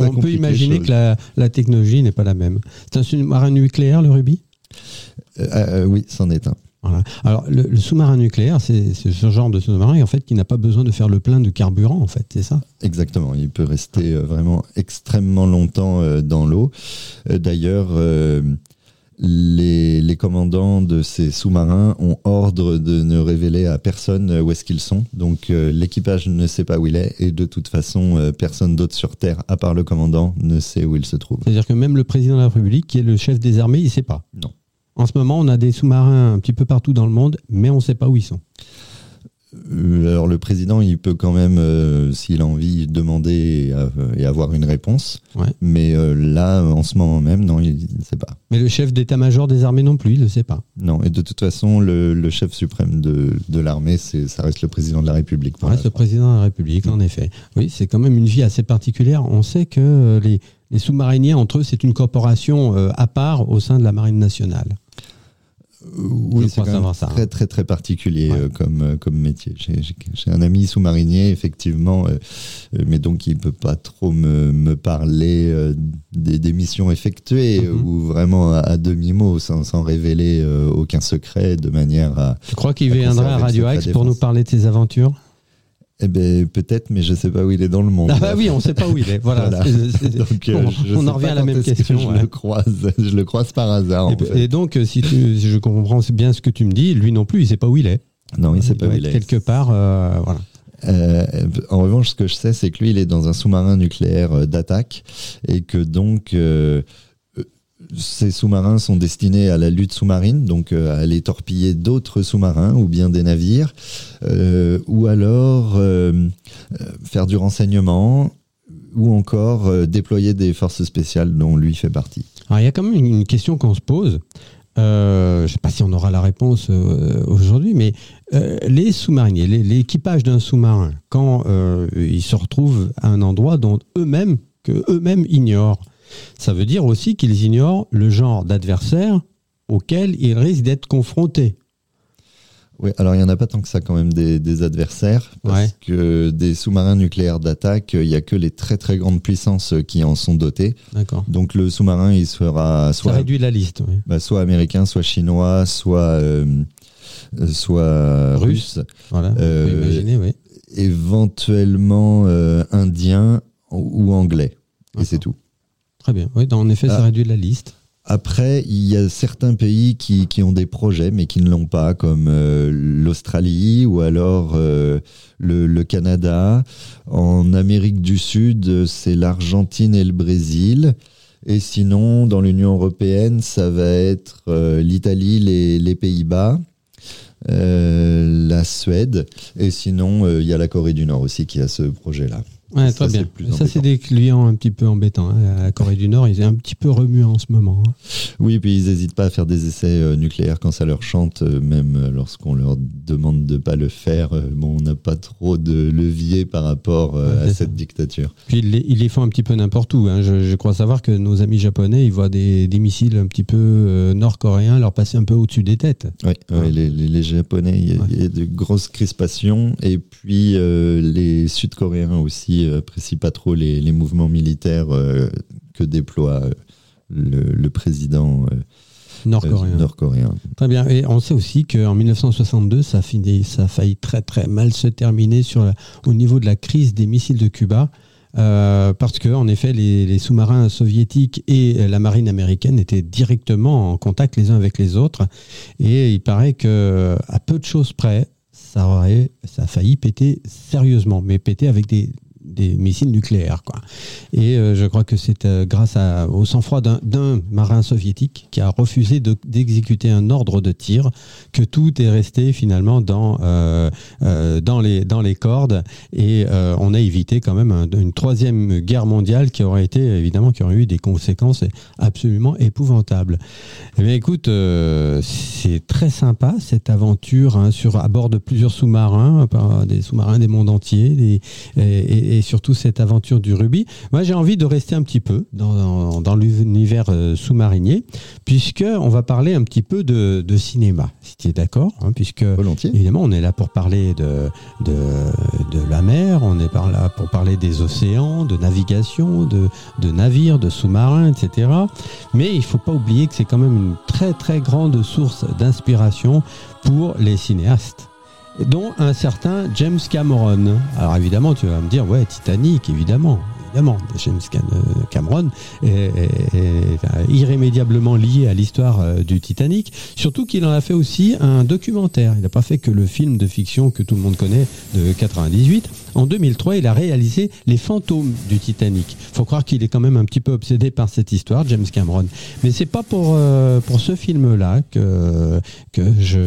on peut imaginer que la, la technologie n'est pas la même. C'est un sous-marin nucléaire, le Ruby? Euh, euh, oui, c'en est un. Alors, le, sous-marin nucléaire, c'est ce genre de sous-marin en fait qui n'a pas besoin de faire le plein de carburant, en fait, c'est ça? Exactement. Il peut rester euh, vraiment extrêmement longtemps dans l'eau. D'ailleurs, les, commandants de ces sous-marins ont ordre de ne révéler à personne où est-ce qu'ils sont. Donc, l'équipage ne sait pas où il est et de toute façon, personne d'autre sur Terre, à part le commandant, ne sait où il se trouve. C'est-à-dire que même le président de la République, qui est le chef des armées, il ne sait pas? Non. En ce moment, on a des sous-marins un petit peu partout dans le monde, mais on ne sait pas où ils sont. Euh, alors le président, il peut quand même, euh, s'il a envie, demander et, avoir une réponse. Mais euh, là, en ce moment même, non, il ne sait pas. Mais le chef d'état-major des armées non plus, il ne sait pas. Non, et de toute façon, le, chef suprême de, l'armée, ça reste le président de la République. Ça reste le président de la République, en effet. Oui, c'est quand même une vie assez particulière. On sait que les, les sous-mariniers, entre eux, c'est une corporation à part au sein de la Marine nationale. Oui, c'est très très très particulier euh, comme, euh, comme métier. J'ai un ami sous-marinier, effectivement, euh, mais donc il ne peut pas trop me, me parler des, missions effectuées mhm. ou vraiment à, demi-mot, sans, sans, révéler aucun secret, de manière à... Tu crois qu'il viendrait à Radio X pour nous parler de ses aventures? Eh ben peut-être, mais je sais pas où il est dans le monde. Ah bah oui, on ne sait pas où il est. Voilà. donc, euh, on, en revient à la même question. Je le croise, je le croise par hasard. Et, donc, euh, si, je comprends bien ce que tu me dis, lui non plus, il ne sait pas où il est. Non, il ne sait pas où il est. Quelque part, euh, voilà. Euh, en revanche, ce que je sais, c'est que lui, il est dans un sous-marin nucléaire euh, d'attaque et que donc ces sous-marins sont destinés à la lutte sous-marine, donc euh, à aller torpiller d'autres sous-marins ou bien des navires, euh, ou alors euh, faire du renseignement ou encore déployer des forces spéciales dont lui fait partie. Alors, il y a quand même une question qu'on se pose. Je ne sais pas si on aura la réponse aujourd'hui, mais les sous-mariniers, l'équipage d'un sous-marin, quand ils se retrouvent à un endroit dont eux-mêmes, que eux-mêmes ignorent, ça veut dire aussi qu'ils ignorent le genre d'adversaire auquel ils risquent d'être confrontés. Oui, alors il n'y en a pas tant que ça quand même des, des adversaires, parce Ouais. que des sous-marins nucléaires d'attaque, il n'y a que les très très grandes puissances qui en sont dotés. D'accord. Donc le sous-marin, il sera Ça soit, réduit la liste. oui. bah, soit américain, soit chinois, soit, euh, soit Russe. russe, Voilà. Euh, imaginer, oui. éventuellement euh, indien ou anglais. Et c'est tout. Très bien. Oui, en effet, ça Ah. réduit la liste. Après, il y a certains pays qui, qui ont des projets mais qui ne l'ont pas, comme euh, l'Australie ou alors euh, le, le Canada. En Amérique du Sud, euh, c'est l'Argentine et le Brésil. Et sinon, dans l'Union européenne, ça va être euh, l'Italie, les, les Pays-Bas, euh, la Suède. Et sinon, euh, il y a la Corée du Nord aussi qui a ce projet-là. Ouais, Ça, c'est bien. le plus Ça, c'est embêtant. des clients un petit peu embêtants. hein. La Corée du Nord, ils sont un petit peu remuants en ce moment. hein. Oui, puis ils n'hésitent pas à faire des essais euh, nucléaires quand ça leur chante, euh, même euh, lorsqu'on leur demande de pas le faire. Euh, bon, on n'a pas trop de levier par rapport Ouais, à cette dictature. Puis ils les, ils les font un petit peu n'importe où. hein. Je, je crois savoir que nos amis japonais, ils voient des, des missiles un petit peu nord-coréens leur passer un peu au-dessus des têtes. Oui, ouais, Ouais. les, les- les Japonais, il y, a- y de grosses crispations. Et puis les Sud-Coréens aussi euh, apprécient pas trop les, les mouvements militaires euh, que déploie euh, le, le président euh, euh, nord-coréen. Très bien. Et on sait aussi qu'en 1962, ça a, fini, ça a failli très très mal se terminer sur la- au niveau de la crise des missiles de Cuba. euh, parce que, en effet, les, les sous-marins soviétiques et la marine américaine étaient directement en contact les uns avec les autres. Et il paraît que, à peu de choses près, ça, aurait, ça a failli péter sérieusement, mais péter avec des, des missiles nucléaires. Quoi. Et euh, je crois que c'est euh, grâce au sang-froid d'un- marin soviétique qui a refusé de- d'exécuter un ordre de tir que tout est resté finalement dans, euh, dans, les, cordes et on a évité quand même un- une troisième guerre mondiale qui aurait été évidemment qui aurait eu des conséquences absolument épouvantables. Eh bien, écoute, c'est très sympa cette aventure hein, sur à bord de plusieurs sous-marins, des sous-marins des mondes entiers, et surtout cette aventure du rubis. Moi, j'ai envie de rester un petit peu dans, dans, dans l'univers euh, sous-marinier, puisque on va parler un petit peu de, de cinéma, si tu es d'accord, hein, puisque Volontiers. Évidemment, on est là pour parler de, de, de la mer, on est là pour parler des océans, de navigation, de, de navires, de sous-marins, etc. Mais il faut pas oublier que c'est quand même une très très grande source d'inspiration pour les cinéastes dont un certain James Cameron. Alors évidemment, tu vas me dire, ouais, Titanic, évidemment, évidemment, James euh, Cameron est, irrémédiablement lié à l'histoire euh, du Titanic, surtout qu'il en a fait aussi un documentaire. Il n'a pas fait que le film de fiction que tout le monde connaît de 98. En 2003, il a réalisé Les fantômes du Titanic. Faut croire qu'il est quand même un petit peu obsédé par cette histoire, James Cameron. Mais c'est pas pour euh, pour ce film-là que que je,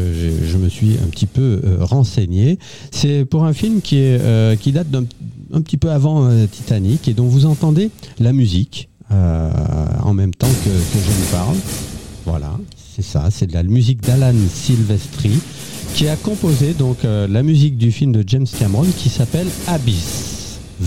je, me suis un petit peu euh, renseigné. C'est pour un film qui est euh, qui date d'un un petit peu avant Titanic et dont vous entendez la musique en même temps que, que je vous parle. Voilà, c'est ça, c'est de la musique d'Alan Silvestri qui a composé donc euh, la musique du film de James Cameron qui s'appelle Abyss.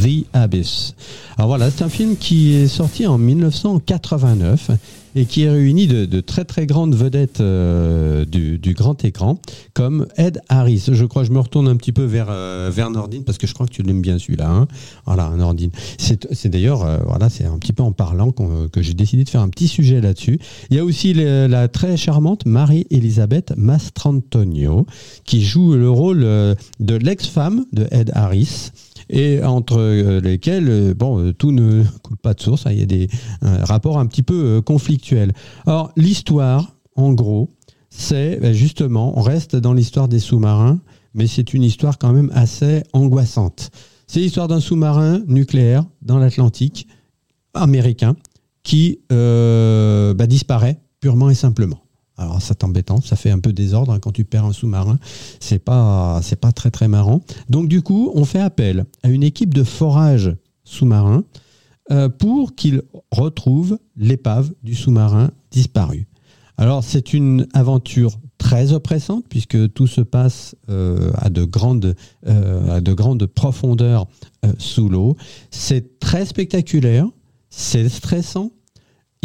The Abyss. Alors voilà, c'est un film qui est sorti en 1989 et qui réunit de, de très très grandes vedettes euh, du, grand écran comme Ed Harris. Je crois, je me retourne un petit peu vers euh, vers Nordine parce que je crois que tu l'aimes bien celui-là. Hein voilà, Nordine. C'est d'ailleurs euh, voilà, c'est un petit peu en parlant que j'ai décidé de faire un petit sujet là-dessus. Il y a aussi la très charmante Marie-Elisabeth Mastrantonio qui joue le rôle de l'ex-femme de Ed Harris et entre euh, lesquels euh, bon euh, tout ne coule pas de source hein, il y a des un rapport un petit peu conflictuels alors l'histoire en gros c'est ben, justement on reste dans l'histoire des sous-marins mais c'est une histoire quand même assez angoissante. C'est l'histoire d'un sous-marin nucléaire dans l'Atlantique américain qui bah, disparaît purement et simplement. Alors c'est embêtant, ça fait un peu désordre hein, quand tu perds un sous-marin. C'est pas c'est pas très très marrant. Donc du coup, on fait appel à une équipe de forage sous-marin euh, pour qu'il retrouve l'épave du sous-marin disparu. Alors c'est une aventure très oppressante puisque tout se passe euh, de grandes, euh, à de grandes profondeurs sous l'eau. C'est très spectaculaire, c'est stressant,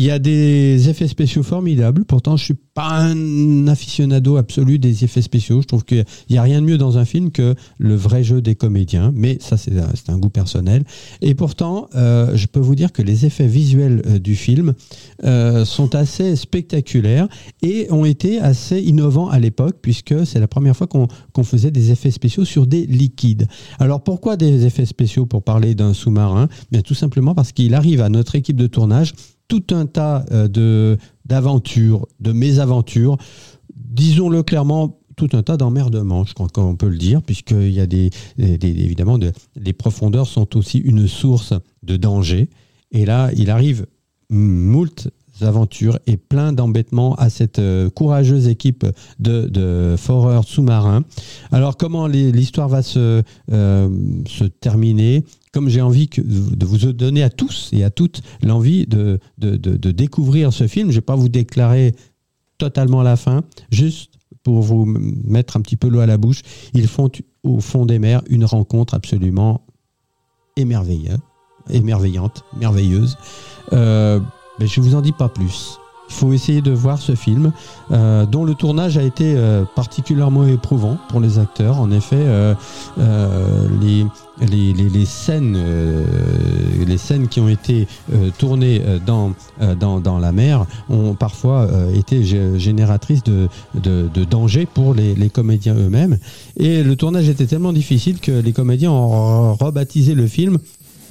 il y a des effets spéciaux formidables. Pourtant, je suis pas un aficionado absolu des effets spéciaux. Je trouve qu'il n'y a rien de mieux dans un film que le vrai jeu des comédiens. Mais ça, c'est un goût personnel. Et pourtant, euh, je peux vous dire que les effets visuels euh, du film euh, sont assez spectaculaires et ont été assez innovants à l'époque, puisque c'est la première fois qu'on faisait des effets spéciaux sur des liquides. Alors, pourquoi des effets spéciaux pour parler d'un sous-marin? Bien, tout simplement parce qu'il arrive à notre équipe de tournage tout un tas euh, de d'aventures, de mésaventures, disons-le clairement, tout un tas d'emmerdements, je crois qu'on peut le dire, puisqu'il y a des, évidemment les profondeurs sont aussi une source de danger. Et là, il arrive moult aventures et plein d'embêtements à cette euh, courageuse équipe de, de foreurs sous-marins. Alors comment l'histoire va se, euh, se terminer? Comme j'ai envie de vous donner à tous et à toutes l'envie de, découvrir ce film, je ne vais pas vous déclarer totalement la fin, juste pour vous mettre un petit peu l'eau à la bouche. Ils font au fond des mers une rencontre absolument émerveillante, émerveillante merveilleuse. Euh, mais je ne vous en dis pas plus. Il faut essayer de voir ce film, euh, dont le tournage a été euh, particulièrement éprouvant pour les acteurs. En effet, euh, les, scènes, les scènes qui ont été tournées dans, dans, dans, la mer ont parfois été génératrices de, de, de pour les comédiens eux-mêmes. Et le tournage était tellement difficile que les comédiens ont rebaptisé le film,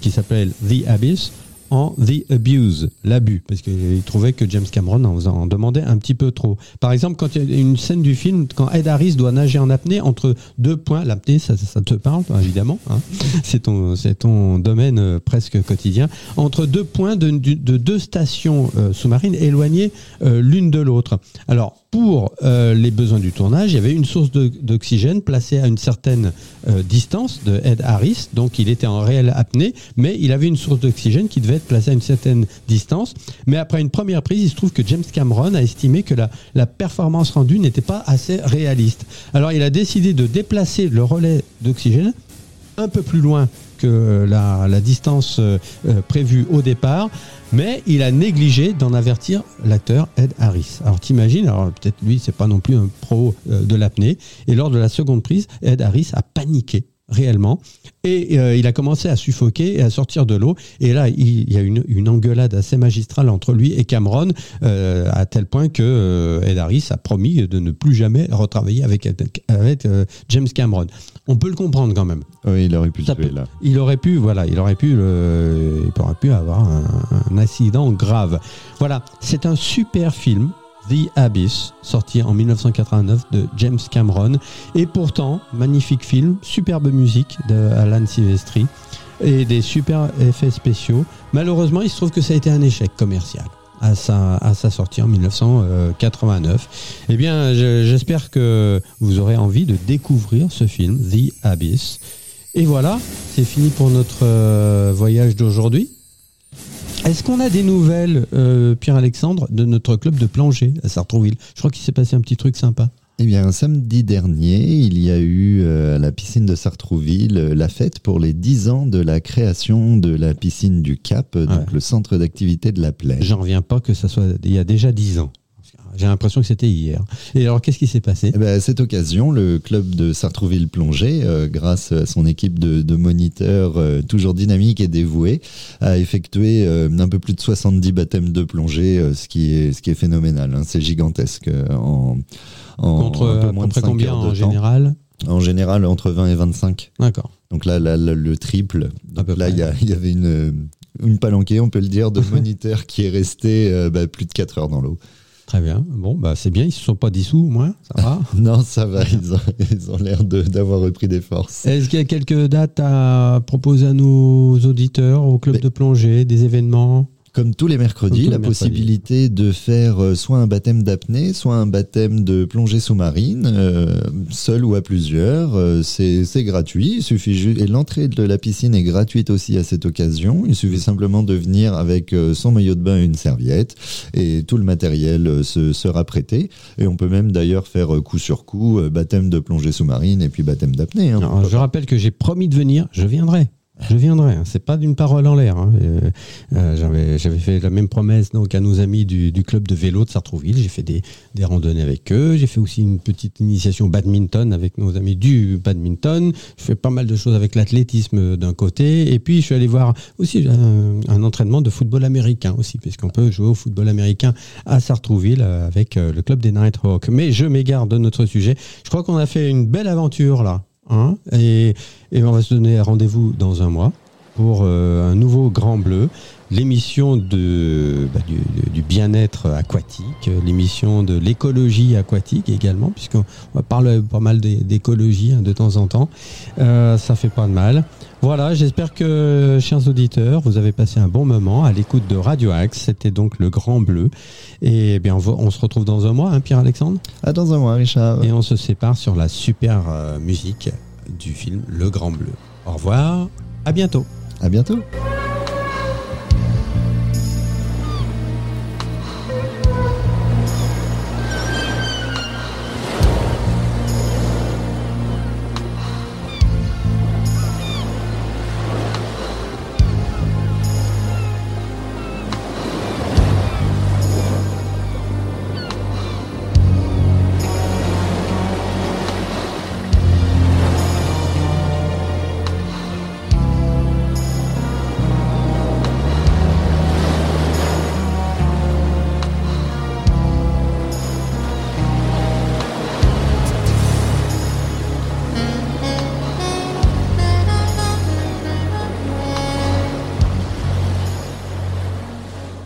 qui s'appelle The Abyss, en The Abuse, l'abus, parce qu'il trouvait que James Cameron en, demandait un petit peu trop. Par exemple, quand il y a une scène du film, quand Ed Harris doit nager en apnée entre deux points, l'apnée, ça, ça, te parle, évidemment, hein. c'est ton, ton domaine euh, presque quotidien, entre deux points de, deux stations euh, sous-marines éloignées euh, l'une de l'autre. Alors, pour euh, les besoins du tournage, il y avait une source d'oxygène placée à une certaine euh, distance de Ed Harris, donc il était en réelle apnée, mais il avait une source d'oxygène qui devait être placée à une certaine distance. Mais après une première prise, il se trouve que James Cameron a estimé que la performance rendue n'était pas assez réaliste. Alors il a décidé de déplacer le relais d'oxygène un peu plus loin la, distance euh, prévue au départ mais il a négligé d'en avertir l'acteur Ed Harris. Alors t'imagines, alors peut-être lui c'est pas non plus un pro euh, de l'apnée, et lors de la seconde prise, Ed Harris a paniqué réellement. Et euh, il a commencé à suffoquer et à sortir de l'eau. Et là, il, y a une, une, engueulade assez magistrale entre lui et Cameron, euh, à tel point que euh, Ed Harris a promis de ne plus jamais retravailler avec, avec James Cameron. On peut le comprendre quand même. Oui, il aurait pu le tuer là. Il aurait pu, voilà, il aurait pu, il aurait pu avoir un, un accident grave. Voilà, c'est un super film The Abyss, sorti en 1989 de James Cameron. Et pourtant, magnifique film, superbe musique de Alan Silvestri et des super effets spéciaux. Malheureusement, il se trouve que ça a été un échec commercial à sa, à sa sortie en 1989. Eh bien, j'espère que vous aurez envie de découvrir ce film, The Abyss. Et voilà, c'est fini pour notre euh, voyage d'aujourd'hui. Est-ce qu'on a des nouvelles, euh, Pierre-Alexandre, de notre club de plongée à Sartrouville? Je crois qu'il s'est passé un petit truc sympa. Eh bien, samedi dernier, il y a eu euh, à la piscine de Sartrouville euh, la fête pour les 10 ans de la création de la piscine du Cap, donc le centre d'activité de la plaine. J'en reviens pas que ça soit il y a déjà 10 ans. J'ai l'impression que c'était hier. Et alors, qu'est-ce qui s'est passé? Eh ben, À cette occasion, le club de Sartrouville Plongée, euh, grâce à son équipe de, moniteurs euh, toujours dynamique et dévouée, a effectué euh, un peu plus de 70 baptêmes de plongée, ce, qui est, ce qui est phénoménal. Hein. C'est gigantesque. En, en Contre à peu près combien en général? En général, entre 20 et 25. D'accord. Donc là, le triple. Donc là, il y, y, avait une, une palanquée, on peut le dire, de moniteurs qui est resté bah, plus de 4 heures dans l'eau. Très bien. Bon, bah c'est bien. Ils se sont pas dissous au moins. Ça va. non, ça va. Ils ont, ils ont l'air d'avoir repris des forces. Est-ce qu'il y a quelques dates à proposer à nos auditeurs au club Mais- de plongée, des événements? Comme tous les mercredis, les la mercredis. possibilité de faire euh, soit un baptême d'apnée, soit un baptême de plongée sous-marine, euh, seul ou à plusieurs. Euh, c'est c'est gratuit. Il suffit et l'entrée de la piscine est gratuite aussi à cette occasion. Il suffit simplement de venir avec son maillot de bain et une serviette, et tout le matériel se, sera prêté. Et on peut même d'ailleurs faire coup sur coup baptême de plongée sous-marine et puis baptême d'apnée. hein. Je rappelle que j'ai promis de venir. Je viendrai. Je viendrai. hein. C'est pas d'une parole en l'air. hein. Euh, euh, J'avais fait la même promesse donc à nos amis du, du club de vélo de Sartrouville. J'ai fait des, des randonnées avec eux. J'ai fait aussi une petite initiation badminton avec nos amis du badminton. Je fais pas mal de choses avec l'athlétisme d'un côté. Et puis je suis allé voir aussi un, un entraînement de football américain aussi, puisqu'on peut jouer au football américain à Sartrouville euh, avec euh, le club des Nighthawks. Mais je m'égare de notre sujet. Je crois qu'on a fait une belle aventure là. Hein, et, on va se donner rendez-vous dans un mois pour euh, un nouveau Grand Bleu, l'émission de, bah, du, bien-être aquatique, l'émission de l'écologie aquatique également, puisqu'on on parle pas mal d'é- d'écologie hein, de temps en temps. Euh, ça fait pas de mal. Voilà, j'espère que, chers auditeurs, vous avez passé un bon moment à l'écoute de Radio Axe. C'était donc le Grand Bleu. Et bien, on, va- on se retrouve dans un mois, hein, Pierre-Alexandre? À dans un mois, Richard. et on se sépare sur la super euh, musique du film Le Grand Bleu. Au revoir, à bientôt. À bientôt.